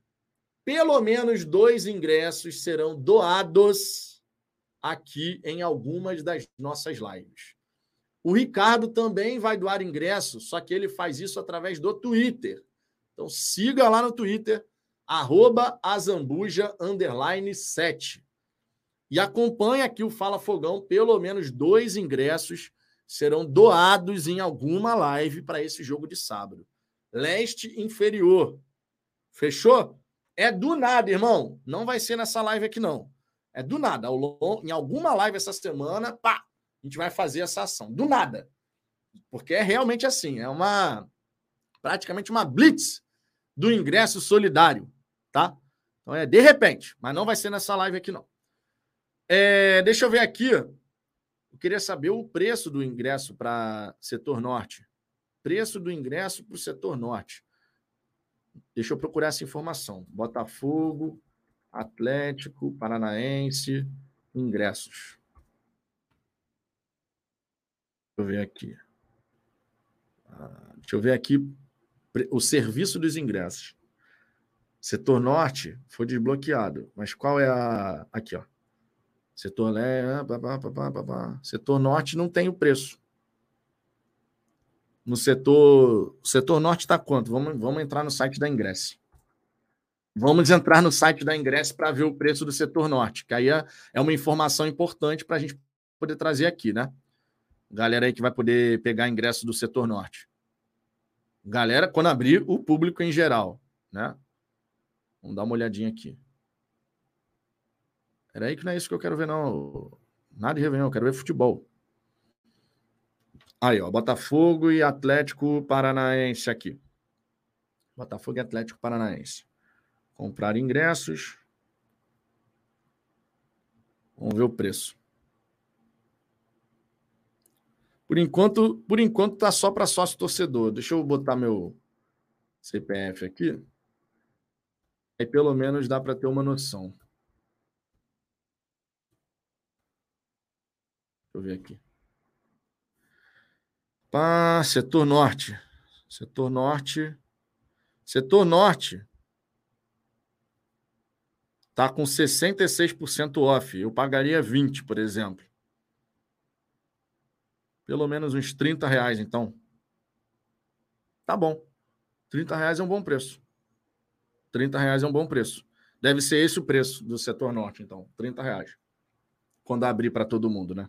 pelo menos dois ingressos serão doados aqui em algumas das nossas lives. O Ricardo também vai doar ingresso, só que ele faz isso através do Twitter. Então siga lá no Twitter, arroba azambuja, underline 7. E acompanha aqui o Fala Fogão, pelo menos dois ingressos serão doados em alguma live para esse jogo de sábado. Leste inferior. Fechou? É do nada, irmão. Não vai ser nessa live aqui, não. É do nada. Em alguma live essa semana, pá, a gente vai fazer essa ação. Do nada. Porque é realmente assim. É uma. Praticamente uma blitz do ingresso solidário, tá? Então é de repente, mas não vai ser nessa live aqui, não. É, deixa eu ver aqui. Queria saber o preço do ingresso para setor norte. Preço do ingresso para o setor norte. Deixa eu procurar essa informação. Botafogo, Atlético, Paranaense, ingressos. Deixa eu ver aqui. Ah, deixa eu ver aqui o serviço dos ingressos. Setor norte foi desbloqueado, mas qual é a. Aqui, ó. Setor leste, setor norte não tem o preço. No setor, setor norte está quanto? Vamos, vamos entrar no site da Ingress. Vamos entrar no site da Ingress para ver o preço do setor norte, que aí é, é uma informação importante para a gente poder trazer aqui, né? Galera aí que vai poder pegar ingresso do setor norte. Galera, quando abrir, o público em geral, né? Vamos dar uma olhadinha aqui. Era aí que não é isso que eu quero ver, não. Nada de Réveillon, eu quero ver futebol. Aí, ó, Botafogo e Atlético Paranaense aqui. Botafogo e Atlético Paranaense. Comprar ingressos. Vamos ver o preço. Por enquanto, por enquanto tá só para sócio torcedor. Deixa eu botar meu CPF aqui. Aí pelo menos dá para ter uma noção. Eu ver aqui. Pá, setor norte. Setor norte. Setor norte. Tá com 66% off. Eu pagaria 20, por exemplo. Pelo menos uns 30 reais, então. Tá bom. 30 reais é um bom preço. 30 reais é um bom preço. Deve ser esse o preço do setor norte, então. 30 reais. Quando abrir para todo mundo, né?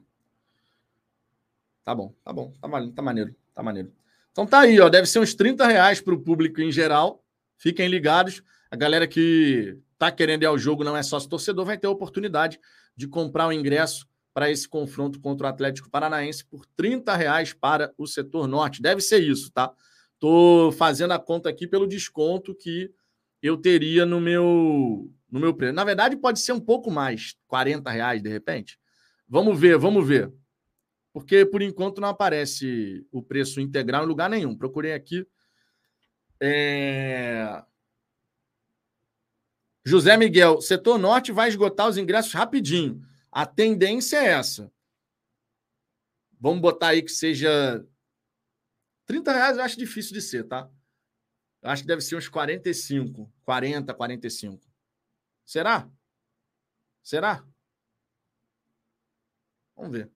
Tá bom, tá bom, tá, tá maneiro, tá maneiro. Então tá aí, ó, deve ser uns 30 reais para o público em geral. Fiquem ligados. A galera que tá querendo ir ao jogo não é sócio torcedor vai ter a oportunidade de comprar o ingresso para esse confronto contra o Atlético Paranaense por 30 reais para o setor norte. Deve ser isso, tá? Tô fazendo a conta aqui pelo desconto que eu teria no meu no meu preço. Na verdade, pode ser um pouco mais, 40 reais de repente. Vamos ver, vamos ver porque por enquanto não aparece o preço integral em lugar nenhum. Procurei aqui. É... José Miguel, setor norte vai esgotar os ingressos rapidinho. A tendência é essa. Vamos botar aí que seja 30 reais, eu acho difícil de ser, tá? Eu acho que deve ser uns 45, 40, 45. Será? Será? Vamos ver.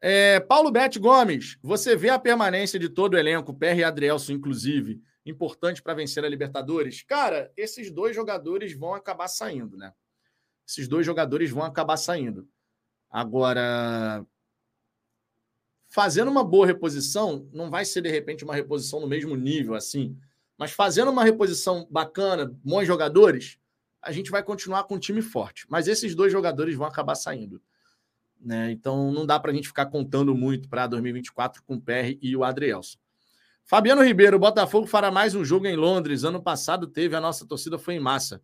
É, Paulo Bete Gomes, você vê a permanência de todo o elenco, PR e Adrielson, inclusive, importante para vencer a Libertadores? Cara, esses dois jogadores vão acabar saindo, né? Esses dois jogadores vão acabar saindo. Agora, fazendo uma boa reposição, não vai ser de repente uma reposição no mesmo nível assim, mas fazendo uma reposição bacana, bons jogadores, a gente vai continuar com um time forte. Mas esses dois jogadores vão acabar saindo. Né? Então não dá para a gente ficar contando muito para 2024 com o PR e o Adrielson. Fabiano Ribeiro, Botafogo fará mais um jogo em Londres. Ano passado teve, a nossa torcida foi em massa.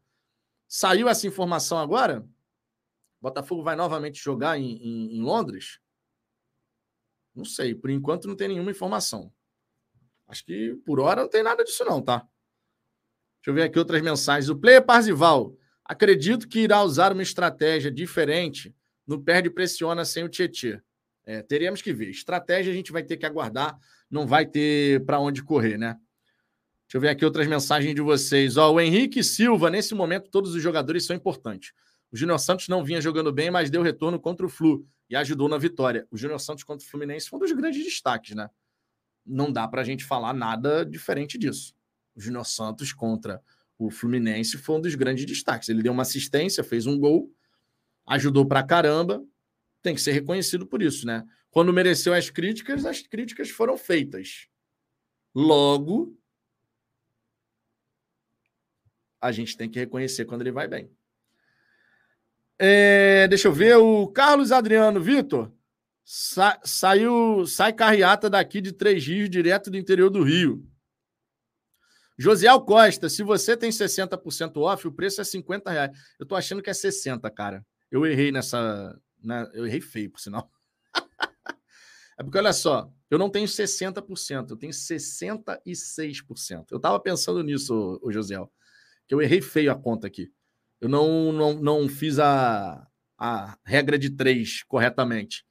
Saiu essa informação agora? Botafogo vai novamente jogar em, em, em Londres? Não sei, por enquanto não tem nenhuma informação. Acho que por hora não tem nada disso, não, tá? Deixa eu ver aqui outras mensagens. O Player Parzival. Acredito que irá usar uma estratégia diferente no perde pressiona sem o Tietê. É, teremos que ver. Estratégia a gente vai ter que aguardar, não vai ter para onde correr, né? Deixa eu ver aqui outras mensagens de vocês. Ó, o Henrique Silva, nesse momento, todos os jogadores são importantes. O Júnior Santos não vinha jogando bem, mas deu retorno contra o Flu e ajudou na vitória. O Júnior Santos contra o Fluminense foi um dos grandes destaques, né? Não dá para a gente falar nada diferente disso. O Júnior Santos contra O Fluminense foi um dos grandes destaques. Ele deu uma assistência, fez um gol, ajudou pra caramba. Tem que ser reconhecido por isso, né? Quando mereceu as críticas, as críticas foram feitas. Logo, a gente tem que reconhecer quando ele vai bem. É, deixa eu ver, o Carlos Adriano, Vitor, sa saiu, sai carreata daqui de Três Rios, direto do interior do Rio. Josiel Costa, se você tem 60% off, o preço é 50 reais. Eu tô achando que é 60, cara. Eu errei nessa. Na, eu errei feio, por sinal. é porque, olha só, eu não tenho 60%, eu tenho 66%. Eu tava pensando nisso, o Josiel, que eu errei feio a conta aqui. Eu não, não, não fiz a, a regra de 3 corretamente.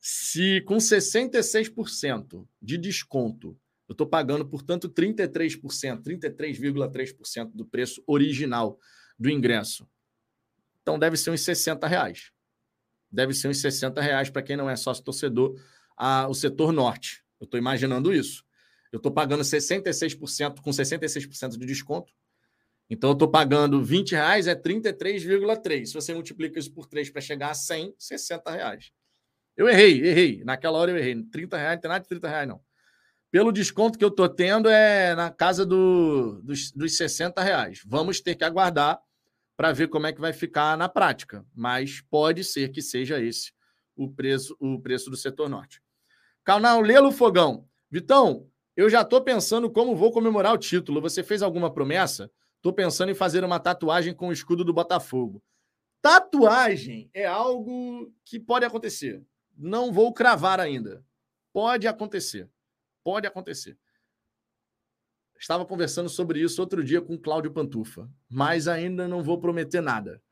Se com 66% de desconto eu estou pagando, portanto, 33%, 33,3% do preço original do ingresso. Então deve ser uns 60 reais. Deve ser uns 60 reais para quem não é sócio torcedor, a, o setor norte. Eu estou imaginando isso. Eu estou pagando 66% com 66% de desconto. Então eu estou pagando 20 reais, é 33,3. Se você multiplica isso por 3 para chegar a 100, 60 reais. Eu errei, errei. Naquela hora eu errei. 30 reais, não tem nada de 30 reais, não pelo desconto que eu estou tendo, é na casa do, dos, dos 60 reais. Vamos ter que aguardar para ver como é que vai ficar na prática. Mas pode ser que seja esse o preço, o preço do setor norte. Canal Lelo Fogão. Vitão, eu já estou pensando como vou comemorar o título. Você fez alguma promessa? Estou pensando em fazer uma tatuagem com o escudo do Botafogo. Tatuagem é algo que pode acontecer. Não vou cravar ainda. Pode acontecer. Pode acontecer. Estava conversando sobre isso outro dia com o Cláudio Pantufa, mas ainda não vou prometer nada.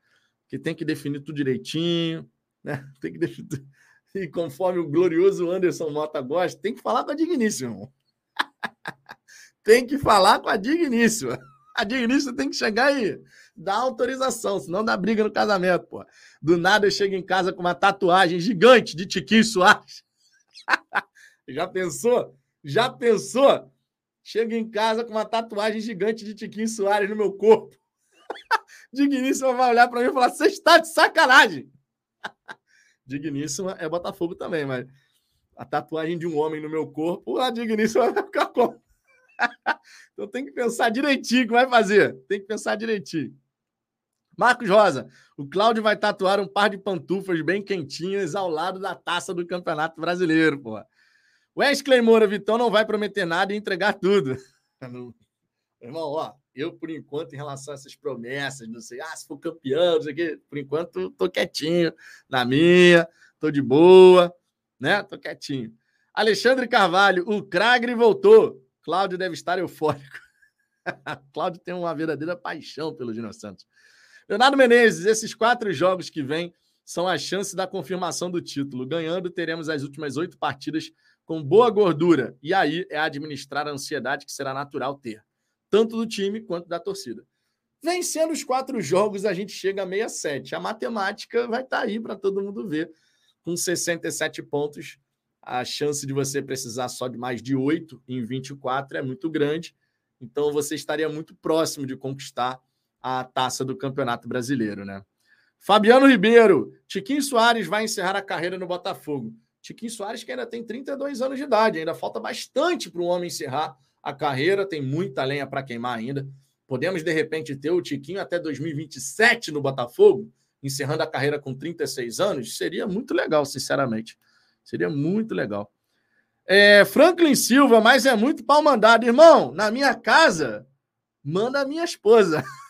Que tem que definir tudo direitinho, né? Tem que definir tudo. E conforme o glorioso Anderson Mota gosta, tem que falar com a Digníssima. tem que falar com a Digníssima. A Digníssima tem que chegar e dar autorização, senão dá briga no casamento, pô. Do nada eu chego em casa com uma tatuagem gigante de Tiquinho Soares. Já pensou? Já pensou? Chego em casa com uma tatuagem gigante de Tiquinho Soares no meu corpo. Digníssima vai olhar para mim e falar: você está de sacanagem. Digníssima é Botafogo também, mas a tatuagem de um homem no meu corpo, a Digníssima vai ficar como? então tem que pensar direitinho o que vai fazer. Tem que pensar direitinho. Marcos Rosa, o Cláudio vai tatuar um par de pantufas bem quentinhas ao lado da taça do Campeonato Brasileiro, pô. Wesley Moura, Vitão não vai prometer nada e entregar tudo. Irmão, ó, eu, por enquanto, em relação a essas promessas, não sei, ah, se for campeão, não sei o quê, por enquanto, tô quietinho na minha, tô de boa, né? Tô quietinho. Alexandre Carvalho, o Cragre voltou. Cláudio deve estar eufórico. Cláudio tem uma verdadeira paixão pelo Júnior Santos. Leonardo Menezes, esses quatro jogos que vêm são a chance da confirmação do título. Ganhando, teremos as últimas oito partidas com boa gordura. E aí é administrar a ansiedade que será natural ter, tanto do time quanto da torcida. Vencendo os quatro jogos, a gente chega a 67. A matemática vai estar tá aí para todo mundo ver. Com 67 pontos, a chance de você precisar só de mais de 8 em 24 é muito grande. Então você estaria muito próximo de conquistar a taça do Campeonato Brasileiro, né? Fabiano Ribeiro, Tiquinho Soares vai encerrar a carreira no Botafogo. Tiquinho Soares, que ainda tem 32 anos de idade, ainda falta bastante para o homem encerrar a carreira, tem muita lenha para queimar ainda. Podemos, de repente, ter o Tiquinho até 2027 no Botafogo, encerrando a carreira com 36 anos, seria muito legal, sinceramente. Seria muito legal. É, Franklin Silva, mas é muito pau mandado. Irmão, na minha casa, manda a minha esposa.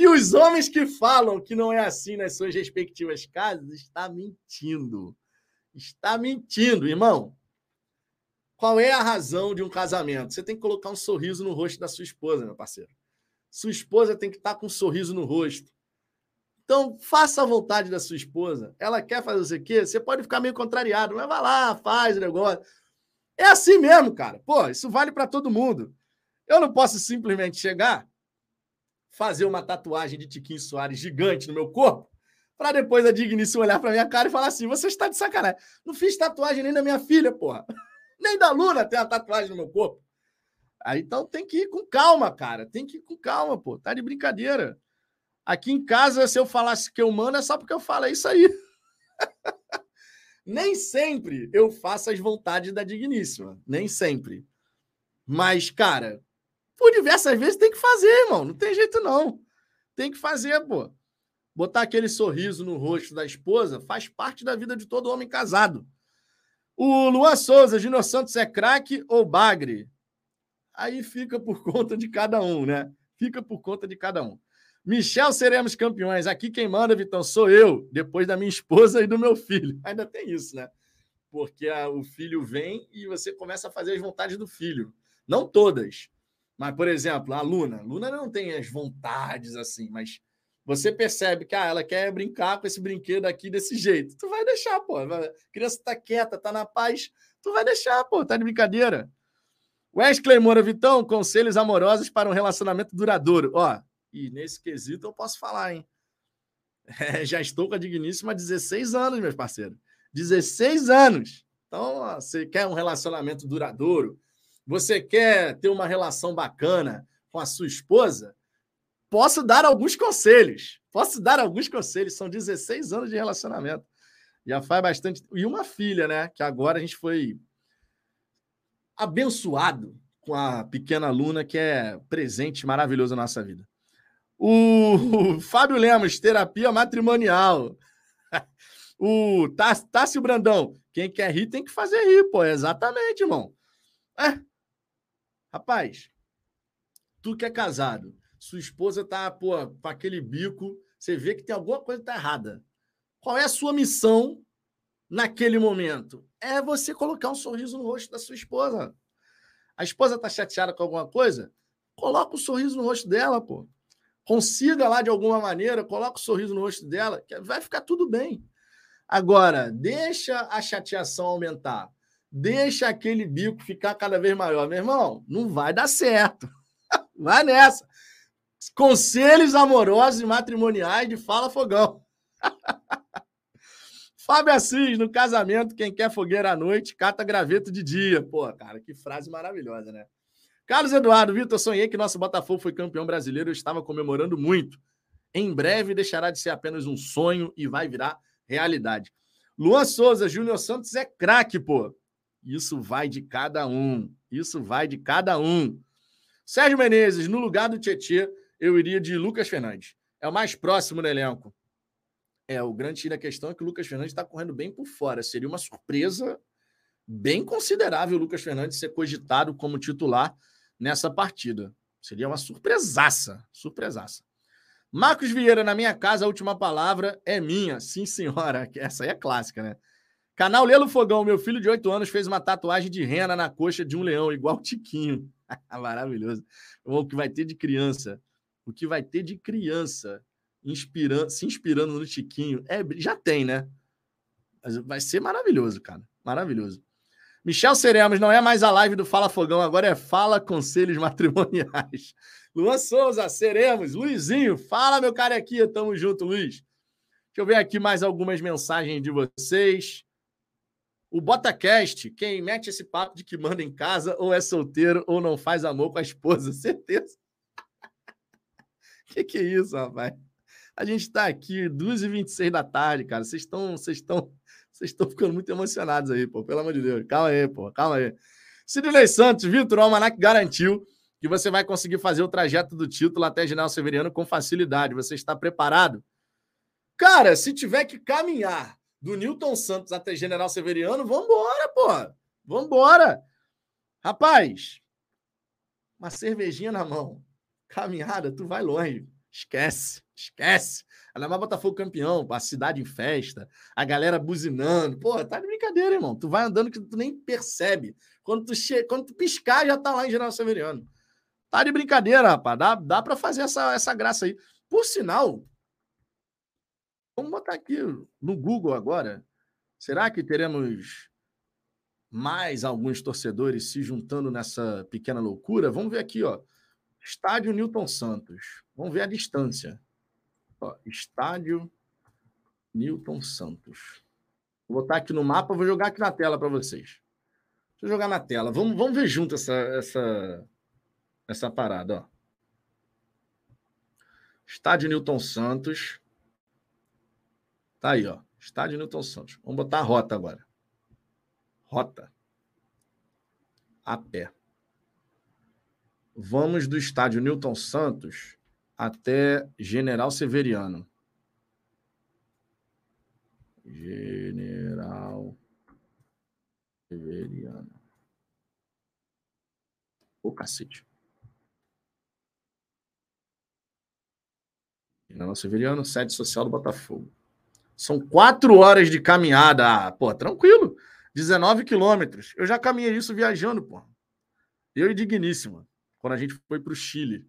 E os homens que falam que não é assim nas suas respectivas casas, está mentindo. Está mentindo, irmão. Qual é a razão de um casamento? Você tem que colocar um sorriso no rosto da sua esposa, meu parceiro. Sua esposa tem que estar com um sorriso no rosto. Então, faça a vontade da sua esposa. Ela quer fazer o quê? Você pode ficar meio contrariado, mas vai lá, faz o negócio. É assim mesmo, cara. Pô, isso vale para todo mundo. Eu não posso simplesmente chegar fazer uma tatuagem de Tiquinho Soares gigante no meu corpo, para depois a Digníssima olhar para minha cara e falar assim: você está de sacanagem. Não fiz tatuagem nem da minha filha, porra. Nem da Luna tem uma tatuagem no meu corpo. Aí então tem que ir com calma, cara. Tem que ir com calma, pô. Tá de brincadeira. Aqui em casa, se eu falasse que eu mando, é só porque eu falo, é isso aí. Nem sempre eu faço as vontades da digníssima. Nem sempre. Mas, cara, por diversas vezes tem que fazer, irmão. Não tem jeito, não. Tem que fazer, pô. Botar aquele sorriso no rosto da esposa faz parte da vida de todo homem casado. O Luan Souza, Júnior Santos é craque ou bagre? Aí fica por conta de cada um, né? Fica por conta de cada um. Michel, seremos campeões. Aqui quem manda, Vitão, sou eu, depois da minha esposa e do meu filho. Ainda tem isso, né? Porque a, o filho vem e você começa a fazer as vontades do filho. Não todas. Mas, por exemplo, a Luna. Luna não tem as vontades assim, mas você percebe que ah, ela quer brincar com esse brinquedo aqui desse jeito. Tu vai deixar, pô. A criança tá quieta, tá na paz. Tu vai deixar, pô. Tá de brincadeira. Wesley Moura Vitão, conselhos amorosos para um relacionamento duradouro. Ó, e nesse quesito eu posso falar, hein? É, já estou com a Digníssima há 16 anos, meus parceiros. 16 anos. Então, ó, você quer um relacionamento duradouro? Você quer ter uma relação bacana com a sua esposa? Posso dar alguns conselhos. Posso dar alguns conselhos. São 16 anos de relacionamento. Já faz bastante. E uma filha, né? Que agora a gente foi abençoado com a pequena Luna, que é presente maravilhoso na nossa vida. O Fábio Lemos, terapia matrimonial. O Tássio Brandão, quem quer rir tem que fazer rir, pô. Exatamente, irmão. É. Rapaz, tu que é casado, sua esposa tá, pô, com aquele bico, você vê que tem alguma coisa que tá errada. Qual é a sua missão naquele momento? É você colocar um sorriso no rosto da sua esposa. A esposa tá chateada com alguma coisa? Coloca um sorriso no rosto dela, pô consiga lá de alguma maneira, coloca o um sorriso no rosto dela, que vai ficar tudo bem. Agora, deixa a chateação aumentar. Deixa aquele bico ficar cada vez maior. Meu irmão, não vai dar certo. Vai nessa. Conselhos amorosos e matrimoniais de Fala Fogão. Fábio Assis, no casamento, quem quer fogueira à noite, cata graveto de dia. Pô, cara, que frase maravilhosa, né? Carlos Eduardo, Vitor, sonhei que nosso Botafogo foi campeão brasileiro. Eu estava comemorando muito. Em breve deixará de ser apenas um sonho e vai virar realidade. Luan Souza, Júnior Santos é craque, pô. Isso vai de cada um. Isso vai de cada um. Sérgio Menezes, no lugar do Tietê, eu iria de Lucas Fernandes. É o mais próximo no elenco. É, o grande tiro da questão é que o Lucas Fernandes está correndo bem por fora. Seria uma surpresa bem considerável o Lucas Fernandes ser cogitado como titular nessa partida. Seria uma surpresaça, surpresaça. Marcos Vieira, na minha casa, a última palavra é minha. Sim, senhora. Essa aí é clássica, né? Canal Lelo Fogão, meu filho de 8 anos fez uma tatuagem de rena na coxa de um leão, igual o Tiquinho. Maravilhoso. O que vai ter de criança? O que vai ter de criança inspirando, se inspirando no Tiquinho? É, já tem, né? Mas vai ser maravilhoso, cara. Maravilhoso. Michel Seremos, não é mais a live do Fala Fogão, agora é Fala Conselhos Matrimoniais. Luan Souza, Seremos, Luizinho, fala meu carequinha, tamo junto, Luiz. Deixa eu ver aqui mais algumas mensagens de vocês. O Botacast, quem mete esse papo de que manda em casa ou é solteiro ou não faz amor com a esposa, certeza. que que é isso, rapaz? A gente está aqui, 2h26 da tarde, cara. Vocês estão, vocês estão vocês estão ficando muito emocionados aí, pô. Pelo amor de Deus. Calma aí, pô. Calma aí. Sidney Santos, Vitor, Almanac garantiu que você vai conseguir fazer o trajeto do título até General Severiano com facilidade. Você está preparado? Cara, se tiver que caminhar do Newton Santos até General Severiano, vambora, pô. Vambora. Rapaz, uma cervejinha na mão. Caminhada, tu vai longe. Esquece, esquece. Alemar Botafogo campeão, a cidade em festa, a galera buzinando. Pô, tá de brincadeira, irmão. Tu vai andando que tu nem percebe. Quando tu, che... Quando tu piscar, já tá lá em General Severiano. Tá de brincadeira, rapaz. Dá, dá para fazer essa, essa graça aí. Por sinal, vamos botar aqui no Google agora. Será que teremos mais alguns torcedores se juntando nessa pequena loucura? Vamos ver aqui, ó. Estádio Newton Santos. Vamos ver a distância. Ó, estádio Newton Santos. Vou botar aqui no mapa, vou jogar aqui na tela para vocês. Deixa eu jogar na tela. Vamos, vamos ver junto essa, essa, essa parada, ó. Estádio Newton Santos. Tá aí, ó. Estádio Newton Santos. Vamos botar a rota agora. Rota. A pé. Vamos do estádio Newton Santos até General Severiano. General Severiano. Ô, cacete. General Severiano, sede social do Botafogo. São quatro horas de caminhada. Ah, pô, tranquilo. 19 quilômetros. Eu já caminhei isso viajando, pô. Eu e Digníssima, quando a gente foi para o Chile.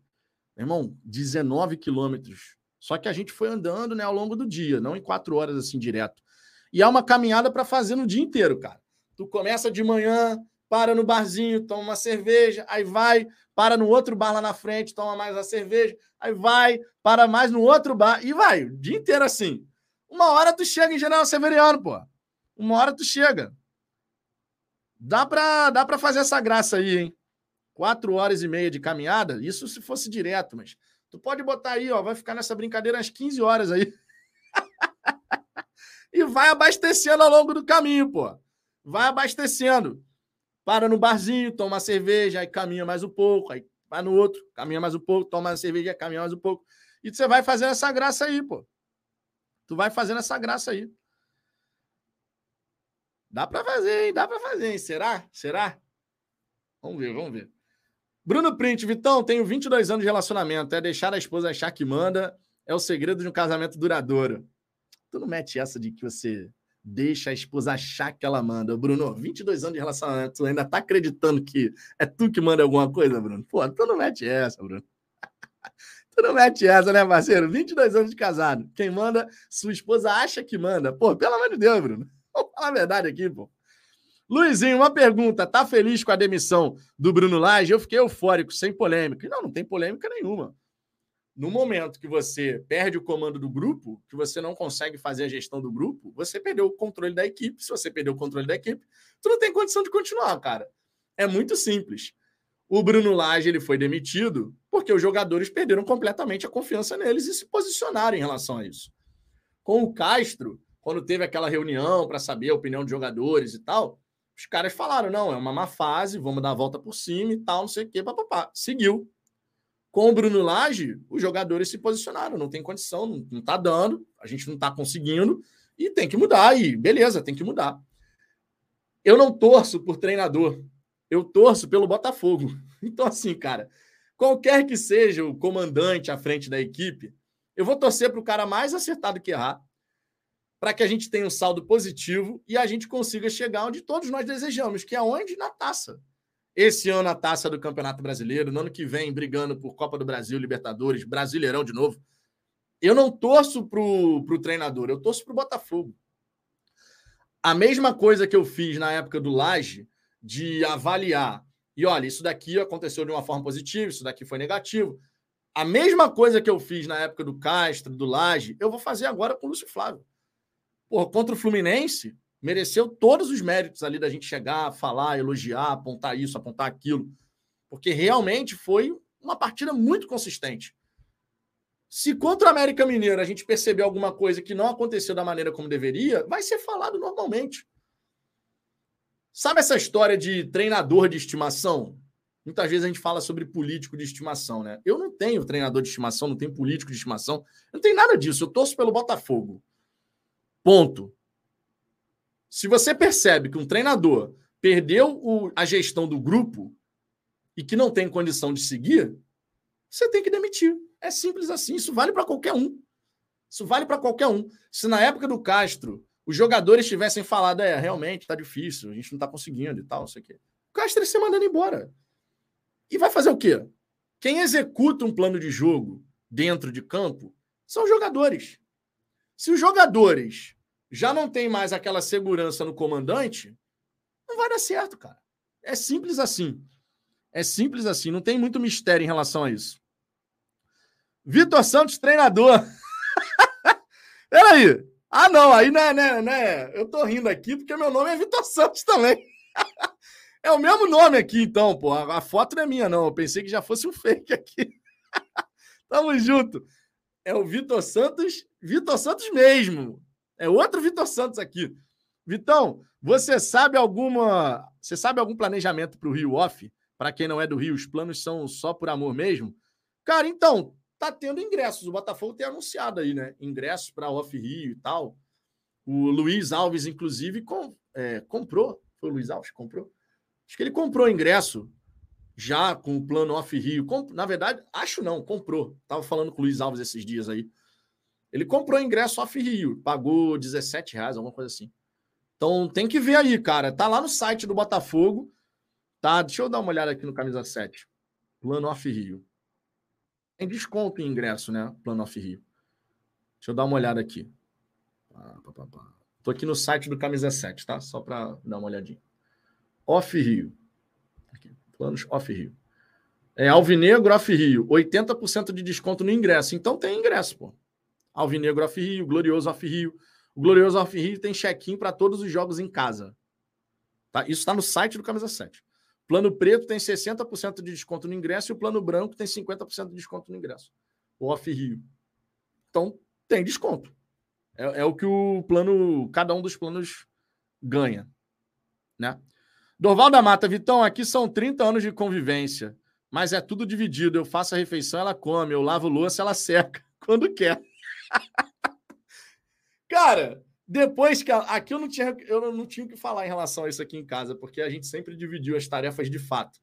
Meu irmão, 19 quilômetros. Só que a gente foi andando né, ao longo do dia, não em quatro horas assim direto. E é uma caminhada para fazer no dia inteiro, cara. Tu começa de manhã, para no barzinho, toma uma cerveja, aí vai, para no outro bar lá na frente, toma mais uma cerveja, aí vai, para mais no outro bar e vai, o dia inteiro assim. Uma hora tu chega em General Severiano, pô. Uma hora tu chega. Dá pra, dá pra fazer essa graça aí, hein? Quatro horas e meia de caminhada, isso se fosse direto, mas tu pode botar aí, ó, vai ficar nessa brincadeira umas 15 horas aí. e vai abastecendo ao longo do caminho, pô. Vai abastecendo. Para no barzinho, toma uma cerveja, aí caminha mais um pouco, aí vai no outro, caminha mais um pouco, toma uma cerveja, caminha mais um pouco. E você vai fazendo essa graça aí, pô. Tu vai fazendo essa graça aí. Dá para fazer, hein? Dá para fazer, hein? Será? Será? Vamos ver, vamos ver. Bruno Print, Vitão, tenho 22 anos de relacionamento. É deixar a esposa achar que manda é o segredo de um casamento duradouro. Tu não mete essa de que você deixa a esposa achar que ela manda. Bruno, 22 anos de relacionamento, tu ainda tá acreditando que é tu que manda alguma coisa, Bruno? Pô, tu não mete essa, Bruno. Tu não mete essa, né, parceiro? 22 anos de casado. Quem manda, sua esposa acha que manda. Pô, pelo amor de Deus, Bruno. Vamos falar a verdade aqui, pô. Luizinho, uma pergunta. Tá feliz com a demissão do Bruno Lage? Eu fiquei eufórico, sem polêmica. Não, não tem polêmica nenhuma. No momento que você perde o comando do grupo, que você não consegue fazer a gestão do grupo, você perdeu o controle da equipe. Se você perdeu o controle da equipe, tu não tem condição de continuar, cara. É muito simples. O Bruno Lage ele foi demitido porque os jogadores perderam completamente a confiança neles e se posicionaram em relação a isso. Com o Castro, quando teve aquela reunião para saber a opinião de jogadores e tal, os caras falaram: não, é uma má fase, vamos dar a volta por cima e tal, não sei o quê, papapá. Seguiu. Com o Bruno Lage, os jogadores se posicionaram, não tem condição, não, não tá dando, a gente não tá conseguindo e tem que mudar. E beleza, tem que mudar. Eu não torço por treinador, eu torço pelo Botafogo. Então, assim, cara, qualquer que seja o comandante à frente da equipe, eu vou torcer para o cara mais acertado que errar, para que a gente tenha um saldo positivo e a gente consiga chegar onde todos nós desejamos, que é onde? Na taça. Esse ano a taça do Campeonato Brasileiro, no ano que vem brigando por Copa do Brasil, Libertadores, Brasileirão de novo. Eu não torço para o treinador, eu torço para o Botafogo. A mesma coisa que eu fiz na época do Laje, de avaliar. E olha, isso daqui aconteceu de uma forma positiva, isso daqui foi negativo. A mesma coisa que eu fiz na época do Castro, do Laje, eu vou fazer agora com o Lúcio Flávio. Porra, contra o Fluminense, mereceu todos os méritos ali da gente chegar, falar, elogiar, apontar isso, apontar aquilo. Porque realmente foi uma partida muito consistente. Se contra o América Mineiro a gente perceber alguma coisa que não aconteceu da maneira como deveria, vai ser falado normalmente. Sabe essa história de treinador de estimação? Muitas vezes a gente fala sobre político de estimação, né? Eu não tenho treinador de estimação, não tenho político de estimação, não tenho nada disso. Eu torço pelo Botafogo. Ponto. Se você percebe que um treinador perdeu o, a gestão do grupo e que não tem condição de seguir, você tem que demitir. É simples assim. Isso vale para qualquer um. Isso vale para qualquer um. Se na época do Castro os jogadores tivessem falado, é, realmente tá difícil, a gente não tá conseguindo e tal, não sei o quê. O Castro ser mandando embora. E vai fazer o quê? Quem executa um plano de jogo dentro de campo são os jogadores. Se os jogadores já não têm mais aquela segurança no comandante, não vai dar certo, cara. É simples assim. É simples assim, não tem muito mistério em relação a isso. Vitor Santos, treinador. Peraí, ah, não, aí não é, né, né? Eu tô rindo aqui porque meu nome é Vitor Santos também. É o mesmo nome aqui, então, pô. A foto não é minha, não. Eu pensei que já fosse um fake aqui. Tamo junto. É o Vitor Santos, Vitor Santos mesmo. É outro Vitor Santos aqui. Vitão, você sabe alguma. Você sabe algum planejamento para o Rio Off? Para quem não é do Rio, os planos são só por amor mesmo? Cara, então, tá tendo ingressos. O Botafogo tem anunciado aí, né? Ingressos para Off Rio e tal. O Luiz Alves, inclusive, com, é, comprou. Foi o Luiz Alves que comprou? Acho que ele comprou ingresso já com o plano Off Rio. Na verdade, acho não, comprou. Tava falando com o Luiz Alves esses dias aí. Ele comprou ingresso Off Rio, pagou 17 reais, alguma coisa assim. Então tem que ver aí, cara. Tá lá no site do Botafogo. Tá? Deixa eu dar uma olhada aqui no camisa 7. Plano Off Rio. Tem desconto em ingresso, né? Plano Off Rio. Deixa eu dar uma olhada aqui. Tô aqui no site do camisa 7, tá? Só para dar uma olhadinha. Off Rio. Aqui, planos Off Rio. É Alvinegro Off Rio. 80% de desconto no ingresso. Então tem ingresso, pô. Alvinegro Off Rio, Glorioso Off Rio. O Glorioso Off Rio tem check-in para todos os jogos em casa. Tá? Isso está no site do Camisa 7. Plano preto tem 60% de desconto no ingresso e o plano branco tem 50% de desconto no ingresso. O Off Rio. Então, tem desconto. É, é, o que o plano, cada um dos planos ganha. Né? Dorval da Mata, Vitão, aqui são 30 anos de convivência, mas é tudo dividido. Eu faço a refeição, ela come, eu lavo louça, ela seca, quando quer. Cara, depois que. Aqui eu não, tinha, eu não tinha o que falar em relação a isso aqui em casa, porque a gente sempre dividiu as tarefas de fato.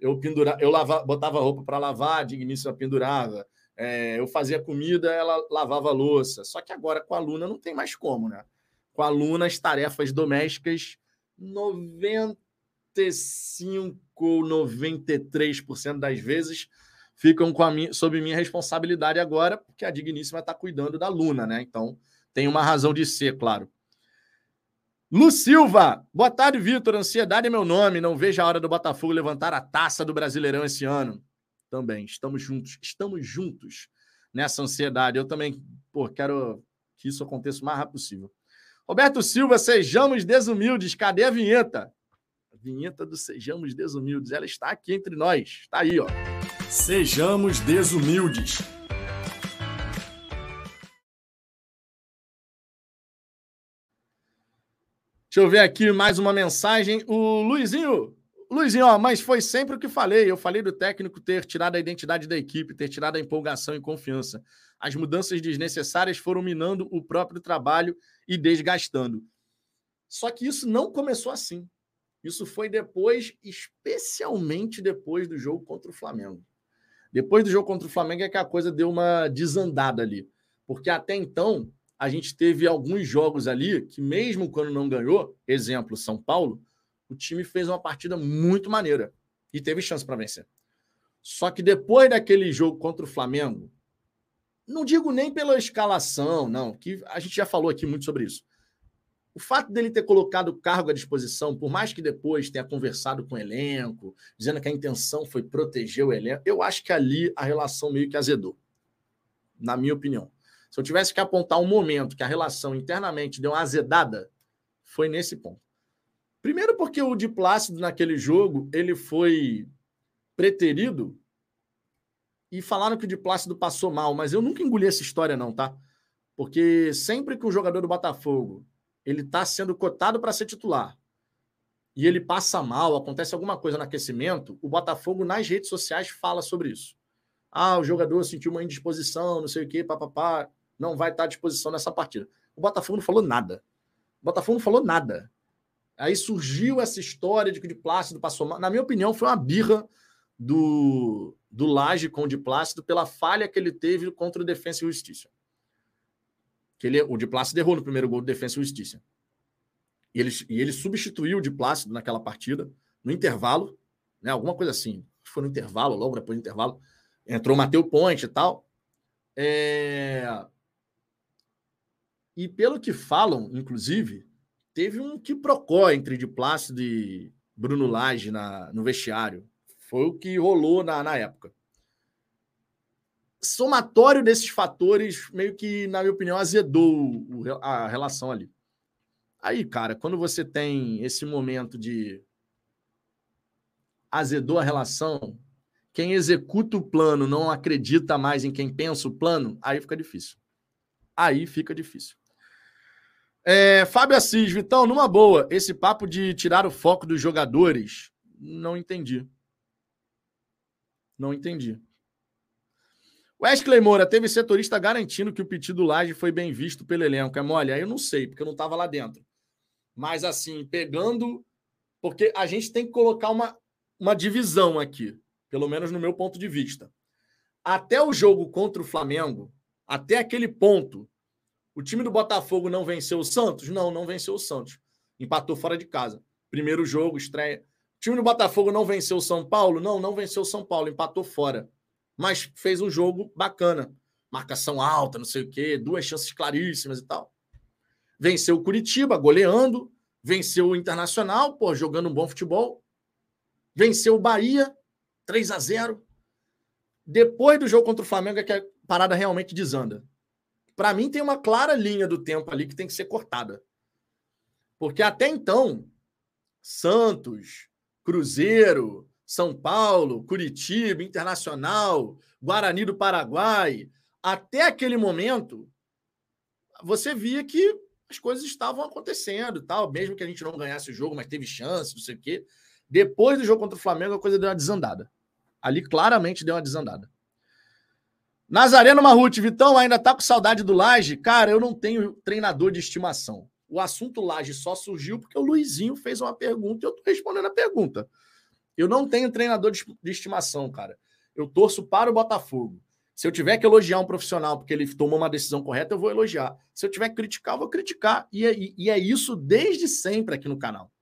Eu pendura, eu lava, botava roupa para lavar, a Digníssima pendurava. É, eu fazia comida, ela lavava louça. Só que agora com a Luna não tem mais como, né? Com a Luna, as tarefas domésticas, 95 ou 93% das vezes ficam com a minha, sob minha responsabilidade agora, porque a Digníssima está cuidando da Luna, né? Então, tem uma razão de ser, claro. Lu Silva, boa tarde, Vitor. Ansiedade é meu nome. Não vejo a hora do Botafogo levantar a taça do Brasileirão esse ano. Também, estamos juntos. Estamos juntos nessa ansiedade. Eu também, pô, quero que isso aconteça o mais rápido possível. Roberto Silva, sejamos desumildes. Cadê a vinheta? A vinheta do Sejamos Desumildes. Ela está aqui entre nós. Está aí, ó. Sejamos desumildes. Deixa eu ver aqui mais uma mensagem. O Luizinho. Luizinho, ó, mas foi sempre o que falei. Eu falei do técnico ter tirado a identidade da equipe, ter tirado a empolgação e confiança. As mudanças desnecessárias foram minando o próprio trabalho e desgastando. Só que isso não começou assim. Isso foi depois, especialmente depois do jogo contra o Flamengo. Depois do jogo contra o Flamengo é que a coisa deu uma desandada ali. Porque até então, a gente teve alguns jogos ali que, mesmo quando não ganhou, exemplo, São Paulo, o time fez uma partida muito maneira e teve chance para vencer. Só que depois daquele jogo contra o Flamengo, não digo nem pela escalação, não, que a gente já falou aqui muito sobre isso. O fato dele ter colocado o cargo à disposição, por mais que depois tenha conversado com o elenco, dizendo que a intenção foi proteger o elenco, eu acho que ali a relação meio que azedou, na minha opinião. Se eu tivesse que apontar um momento que a relação internamente deu uma azedada, foi nesse ponto. Primeiro porque o de Plácido naquele jogo, ele foi preterido e falaram que o de Plácido passou mal, mas eu nunca engoli essa história não, tá? Porque sempre que um jogador do Botafogo ele está sendo cotado para ser titular e ele passa mal, acontece alguma coisa no aquecimento, o Botafogo nas redes sociais fala sobre isso. Ah, o jogador sentiu uma indisposição, não sei o quê, papapá, não vai estar à disposição nessa partida. O Botafogo não falou nada. O Botafogo não falou nada. Aí surgiu essa história de que o de Plácido passou mal. Na minha opinião, foi uma birra do, do Laje com o de Plácido pela falha que ele teve contra o Defensa e Justiça que ele, o de Plácido errou no primeiro gol do Defensa e Justiça. E ele, e ele substituiu o de Plácido naquela partida, no intervalo, né, alguma coisa assim. Foi no intervalo, logo depois do intervalo. Entrou o Matheus Ponte e tal. É... E pelo que falam, inclusive, teve um que procó entre de Plácido e Bruno Lage na, no vestiário. Foi o que rolou na, na época somatório desses fatores meio que, na minha opinião, azedou a relação ali. Aí, cara, quando você tem esse momento de azedou a relação, quem executa o plano não acredita mais em quem pensa o plano, aí fica difícil. Aí fica difícil. É, Fábio Assis, Vitão, numa boa, esse papo de tirar o foco dos jogadores, não entendi. Não entendi. Wesley Moura, teve setorista garantindo que o pedido Laje foi bem visto pelo elenco. É mole? Aí eu não sei, porque eu não estava lá dentro. Mas assim, pegando. Porque a gente tem que colocar uma, uma divisão aqui, pelo menos no meu ponto de vista. Até o jogo contra o Flamengo, até aquele ponto, o time do Botafogo não venceu o Santos? Não, não venceu o Santos. Empatou fora de casa. Primeiro jogo, estreia. O time do Botafogo não venceu o São Paulo? Não, não venceu o São Paulo, empatou fora mas fez um jogo bacana. Marcação alta, não sei o quê, duas chances claríssimas e tal. Venceu o Curitiba, goleando. Venceu o Internacional, pô, jogando um bom futebol. Venceu o Bahia, 3 a 0 Depois do jogo contra o Flamengo é que a parada realmente desanda. Para mim, tem uma clara linha do tempo ali que tem que ser cortada. Porque até então, Santos, Cruzeiro, são Paulo, Curitiba, Internacional, Guarani do Paraguai. Até aquele momento, você via que as coisas estavam acontecendo, tal, mesmo que a gente não ganhasse o jogo, mas teve chance, não sei o quê. Depois do jogo contra o Flamengo, a coisa deu uma desandada. Ali claramente deu uma desandada. Nazareno Marruti, Vitão, ainda tá com saudade do Laje? Cara, eu não tenho treinador de estimação. O assunto Laje só surgiu porque o Luizinho fez uma pergunta e eu tô respondendo a pergunta. Eu não tenho treinador de, estimação, cara. Eu torço para o Botafogo. Se eu tiver que elogiar um profissional porque ele tomou uma decisão correta, eu vou elogiar. Se eu tiver que criticar, eu vou criticar. E é, e é isso desde sempre aqui no canal.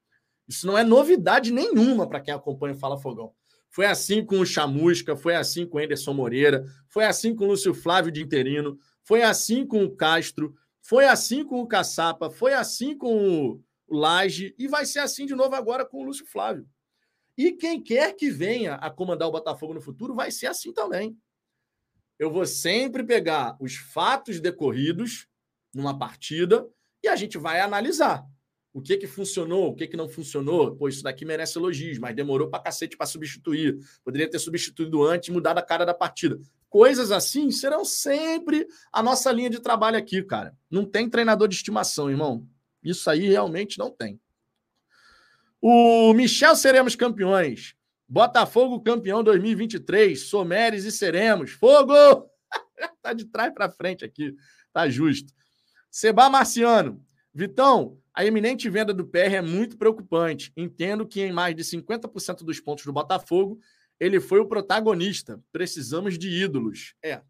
Isso não é novidade nenhuma para quem acompanha o Fala Fogão. Foi assim com o Chamusca, foi assim com o Anderson Moreira, foi assim com o Lúcio Flávio de Interino, foi assim com o Castro, foi assim com o Caçapa, foi assim com o Laje e vai ser assim de novo agora com o Lúcio Flávio. E quem quer que venha a comandar o Botafogo no futuro vai ser assim também. Eu vou sempre pegar os fatos decorridos numa partida e a gente vai analisar o que que funcionou, o que que não funcionou. Pô, isso daqui merece elogios, mas demorou para cacete para substituir. Poderia ter substituído antes e mudado a cara da partida. Coisas assim serão sempre a nossa linha de trabalho aqui, cara. Não tem treinador de estimação, irmão. Isso aí realmente não tem. O Michel Seremos Campeões. Botafogo campeão 2023. Someres e Seremos. Fogo! tá de trás para frente aqui. Tá justo. Seba Marciano. Vitão, a eminente venda do PR é muito preocupante. Entendo que em mais de 50% dos pontos do Botafogo, ele foi o protagonista. Precisamos de ídolos. É.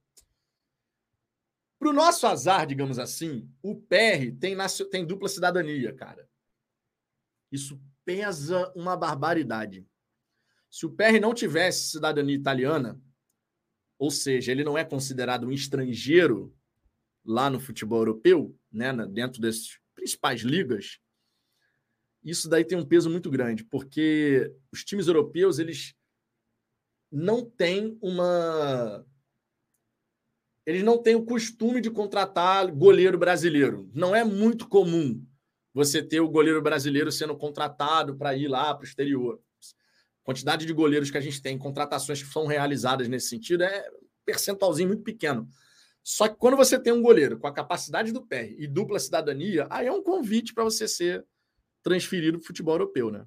Para o nosso azar, digamos assim, o PR tem, tem dupla cidadania, cara. Isso pesa uma barbaridade. Se o PR não tivesse cidadania italiana, ou seja, ele não é considerado um estrangeiro lá no futebol europeu, né, dentro das principais ligas, isso daí tem um peso muito grande, porque os times europeus eles não têm uma eles não têm o costume de contratar goleiro brasileiro. Não é muito comum você ter o goleiro brasileiro sendo contratado para ir lá para o exterior. A quantidade de goleiros que a gente tem, contratações que são realizadas nesse sentido, é um percentualzinho muito pequeno. Só que quando você tem um goleiro com a capacidade do pé e dupla cidadania, aí é um convite para você ser transferido para o futebol europeu, né?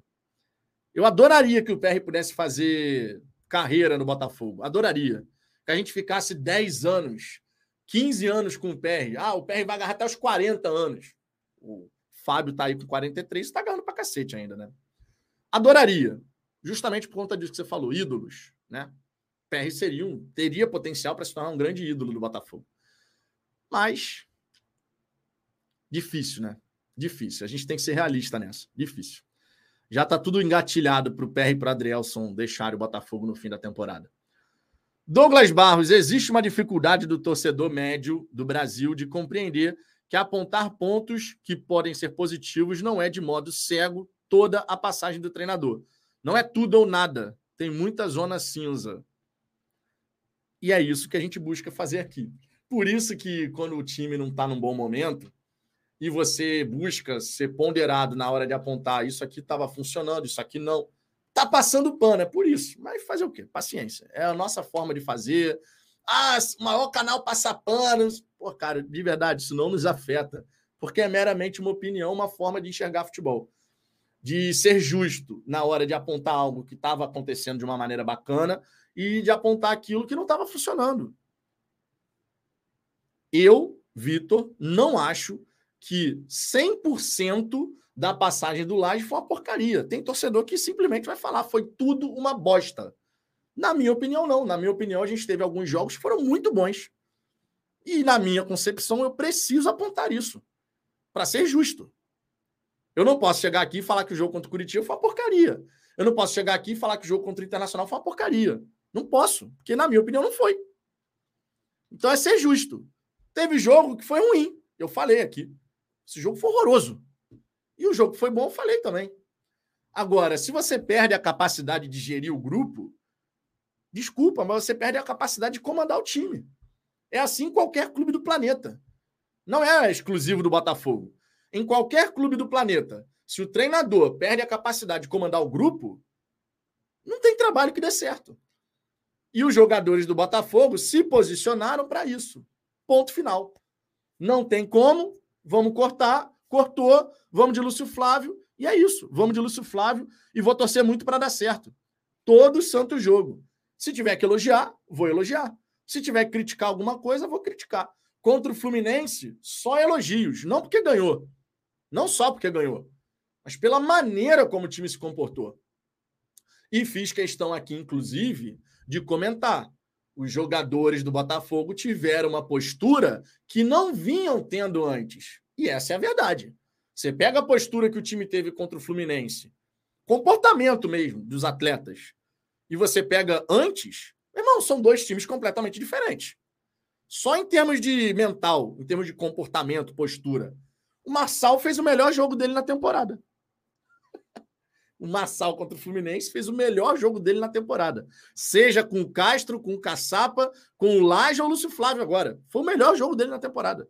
Eu adoraria que o PR pudesse fazer carreira no Botafogo. Adoraria. Que a gente ficasse 10 anos, 15 anos com o PR. Ah, o PR vai agarrar até os 40 anos. Fábio tá aí com 43 e tá ganhando pra cacete ainda, né? Adoraria. Justamente por conta disso que você falou, ídolos, né? PR seria um, teria potencial para se tornar um grande ídolo do Botafogo. Mas difícil, né? Difícil. A gente tem que ser realista nessa. Difícil. Já tá tudo engatilhado para o PR e para Adrielson deixarem o Botafogo no fim da temporada. Douglas Barros, existe uma dificuldade do torcedor médio do Brasil de compreender que apontar pontos que podem ser positivos não é de modo cego toda a passagem do treinador. Não é tudo ou nada. Tem muita zona cinza. E é isso que a gente busca fazer aqui. Por isso que quando o time não está num bom momento e você busca ser ponderado na hora de apontar isso aqui estava funcionando, isso aqui não. tá passando pano, é por isso. Mas fazer o quê? Paciência. É a nossa forma de fazer. Ah, o maior canal passa pano. Pô, cara, de verdade, isso não nos afeta. Porque é meramente uma opinião, uma forma de enxergar futebol. De ser justo na hora de apontar algo que estava acontecendo de uma maneira bacana e de apontar aquilo que não estava funcionando. Eu, Vitor, não acho que 100% da passagem do Laje foi uma porcaria. Tem torcedor que simplesmente vai falar, foi tudo uma bosta. Na minha opinião, não. Na minha opinião, a gente teve alguns jogos que foram muito bons. E na minha concepção, eu preciso apontar isso. Para ser justo. Eu não posso chegar aqui e falar que o jogo contra o Curitiba foi uma porcaria. Eu não posso chegar aqui e falar que o jogo contra o Internacional foi uma porcaria. Não posso, porque na minha opinião não foi. Então é ser justo. Teve jogo que foi ruim. Eu falei aqui. Esse jogo foi horroroso. E o jogo que foi bom, eu falei também. Agora, se você perde a capacidade de gerir o grupo, desculpa, mas você perde a capacidade de comandar o time. É assim em qualquer clube do planeta. Não é exclusivo do Botafogo. Em qualquer clube do planeta, se o treinador perde a capacidade de comandar o grupo, não tem trabalho que dê certo. E os jogadores do Botafogo se posicionaram para isso. Ponto final. Não tem como, vamos cortar, cortou, vamos de Lúcio Flávio, e é isso. Vamos de Lúcio Flávio e vou torcer muito para dar certo. Todo santo jogo. Se tiver que elogiar, vou elogiar. Se tiver que criticar alguma coisa, vou criticar. Contra o Fluminense, só elogios. Não porque ganhou. Não só porque ganhou. Mas pela maneira como o time se comportou. E fiz questão aqui, inclusive, de comentar. Os jogadores do Botafogo tiveram uma postura que não vinham tendo antes. E essa é a verdade. Você pega a postura que o time teve contra o Fluminense, comportamento mesmo dos atletas, e você pega antes, irmão, são dois times completamente diferentes. Só em termos de mental, em termos de comportamento, postura. O Marçal fez o melhor jogo dele na temporada. O Marçal contra o Fluminense fez o melhor jogo dele na temporada. Seja com o Castro, com o Caçapa, com o Laje ou o Lúcio Flávio agora. Foi o melhor jogo dele na temporada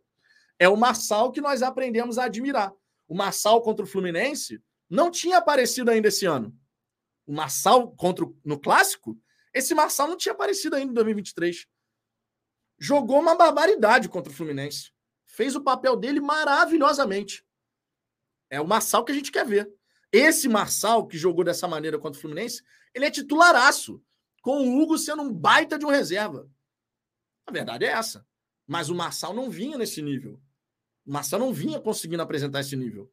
é o Marçal que nós aprendemos a admirar. O Marçal contra o Fluminense não tinha aparecido ainda esse ano. O Marçal contra o, no clássico, esse Marçal não tinha aparecido ainda em 2023. Jogou uma barbaridade contra o Fluminense. Fez o papel dele maravilhosamente. É o Marçal que a gente quer ver. Esse Marçal que jogou dessa maneira contra o Fluminense, ele é titularaço, com o Hugo sendo um baita de um reserva. A verdade é essa. Mas o Marçal não vinha nesse nível. O Marçal não vinha conseguindo apresentar esse nível.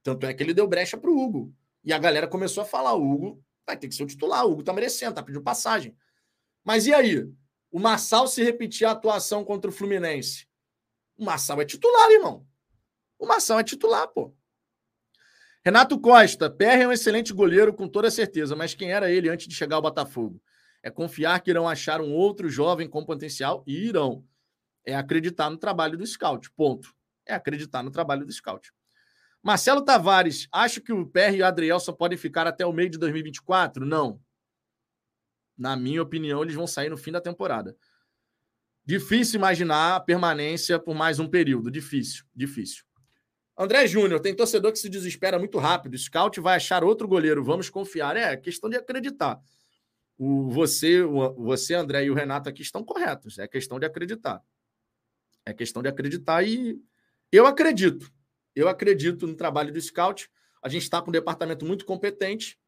Tanto é que ele deu brecha para o Hugo. E a galera começou a falar: o Hugo vai ter que ser o titular, o Hugo tá merecendo, tá pedindo passagem. Mas e aí? O Marçal se repetir a atuação contra o Fluminense. O Marçal é titular, irmão. O Marçal é titular, pô. Renato Costa, PR é um excelente goleiro, com toda certeza, mas quem era ele antes de chegar ao Botafogo? É confiar que irão achar um outro jovem com potencial e irão. É acreditar no trabalho do scout. Ponto. É acreditar no trabalho do scout. Marcelo Tavares, acho que o PR e o Adrielson podem ficar até o meio de 2024? Não. Na minha opinião, eles vão sair no fim da temporada. Difícil imaginar a permanência por mais um período. Difícil, difícil. André Júnior, tem torcedor que se desespera muito rápido. O scout vai achar outro goleiro. Vamos confiar. É questão de acreditar. O, você, o, você, André e o Renato aqui estão corretos. É questão de acreditar. É questão de acreditar e eu acredito. Eu acredito no trabalho do scout. A gente está com um departamento muito competente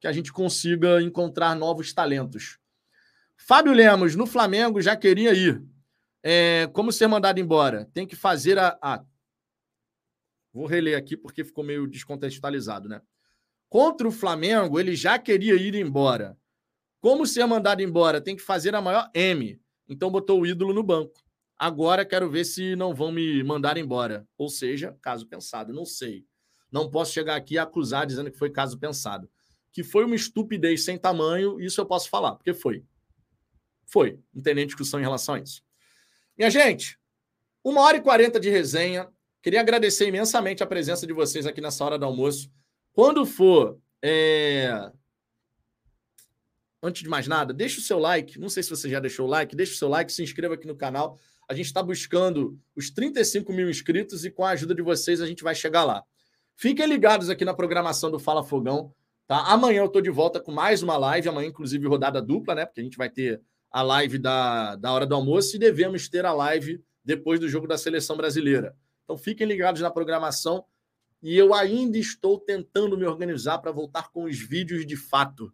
que a gente consiga encontrar novos talentos. Fábio Lemos, no Flamengo, já queria ir. É, como ser mandado embora? Tem que fazer a, a. Vou reler aqui porque ficou meio descontextualizado, né? Contra o Flamengo, ele já queria ir embora. Como ser mandado embora? Tem que fazer a maior M. Então botou o ídolo no banco. Agora quero ver se não vão me mandar embora. Ou seja, caso pensado. Não sei. Não posso chegar aqui e acusar dizendo que foi caso pensado. Que foi uma estupidez sem tamanho, isso eu posso falar, porque foi. Foi. Não tem nem discussão em relação a isso. Minha gente, uma hora e quarenta de resenha. Queria agradecer imensamente a presença de vocês aqui nessa hora do almoço. Quando for. É... Antes de mais nada, deixa o seu like. Não sei se você já deixou o like. Deixa o seu like, se inscreva aqui no canal. A gente está buscando os 35 mil inscritos e com a ajuda de vocês a gente vai chegar lá. Fiquem ligados aqui na programação do Fala Fogão. Tá? Amanhã eu tô de volta com mais uma live, amanhã, inclusive, rodada dupla, né? Porque a gente vai ter a live da, da hora do almoço e devemos ter a live depois do jogo da seleção brasileira. Então fiquem ligados na programação. E eu ainda estou tentando me organizar para voltar com os vídeos de fato.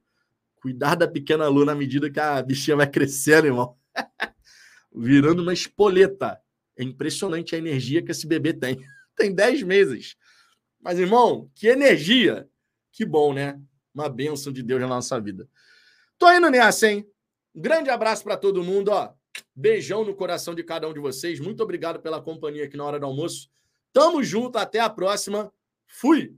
Cuidar da pequena Lu na medida que a bichinha vai crescendo, irmão. Virando uma espoleta. É impressionante a energia que esse bebê tem. tem 10 meses. Mas, irmão, que energia! Que bom, né? Uma bênção de Deus na nossa vida. Tô indo nessa, hein? Um grande abraço para todo mundo, ó. Beijão no coração de cada um de vocês. Muito obrigado pela companhia aqui na hora do almoço. Tamo junto, até a próxima. Fui!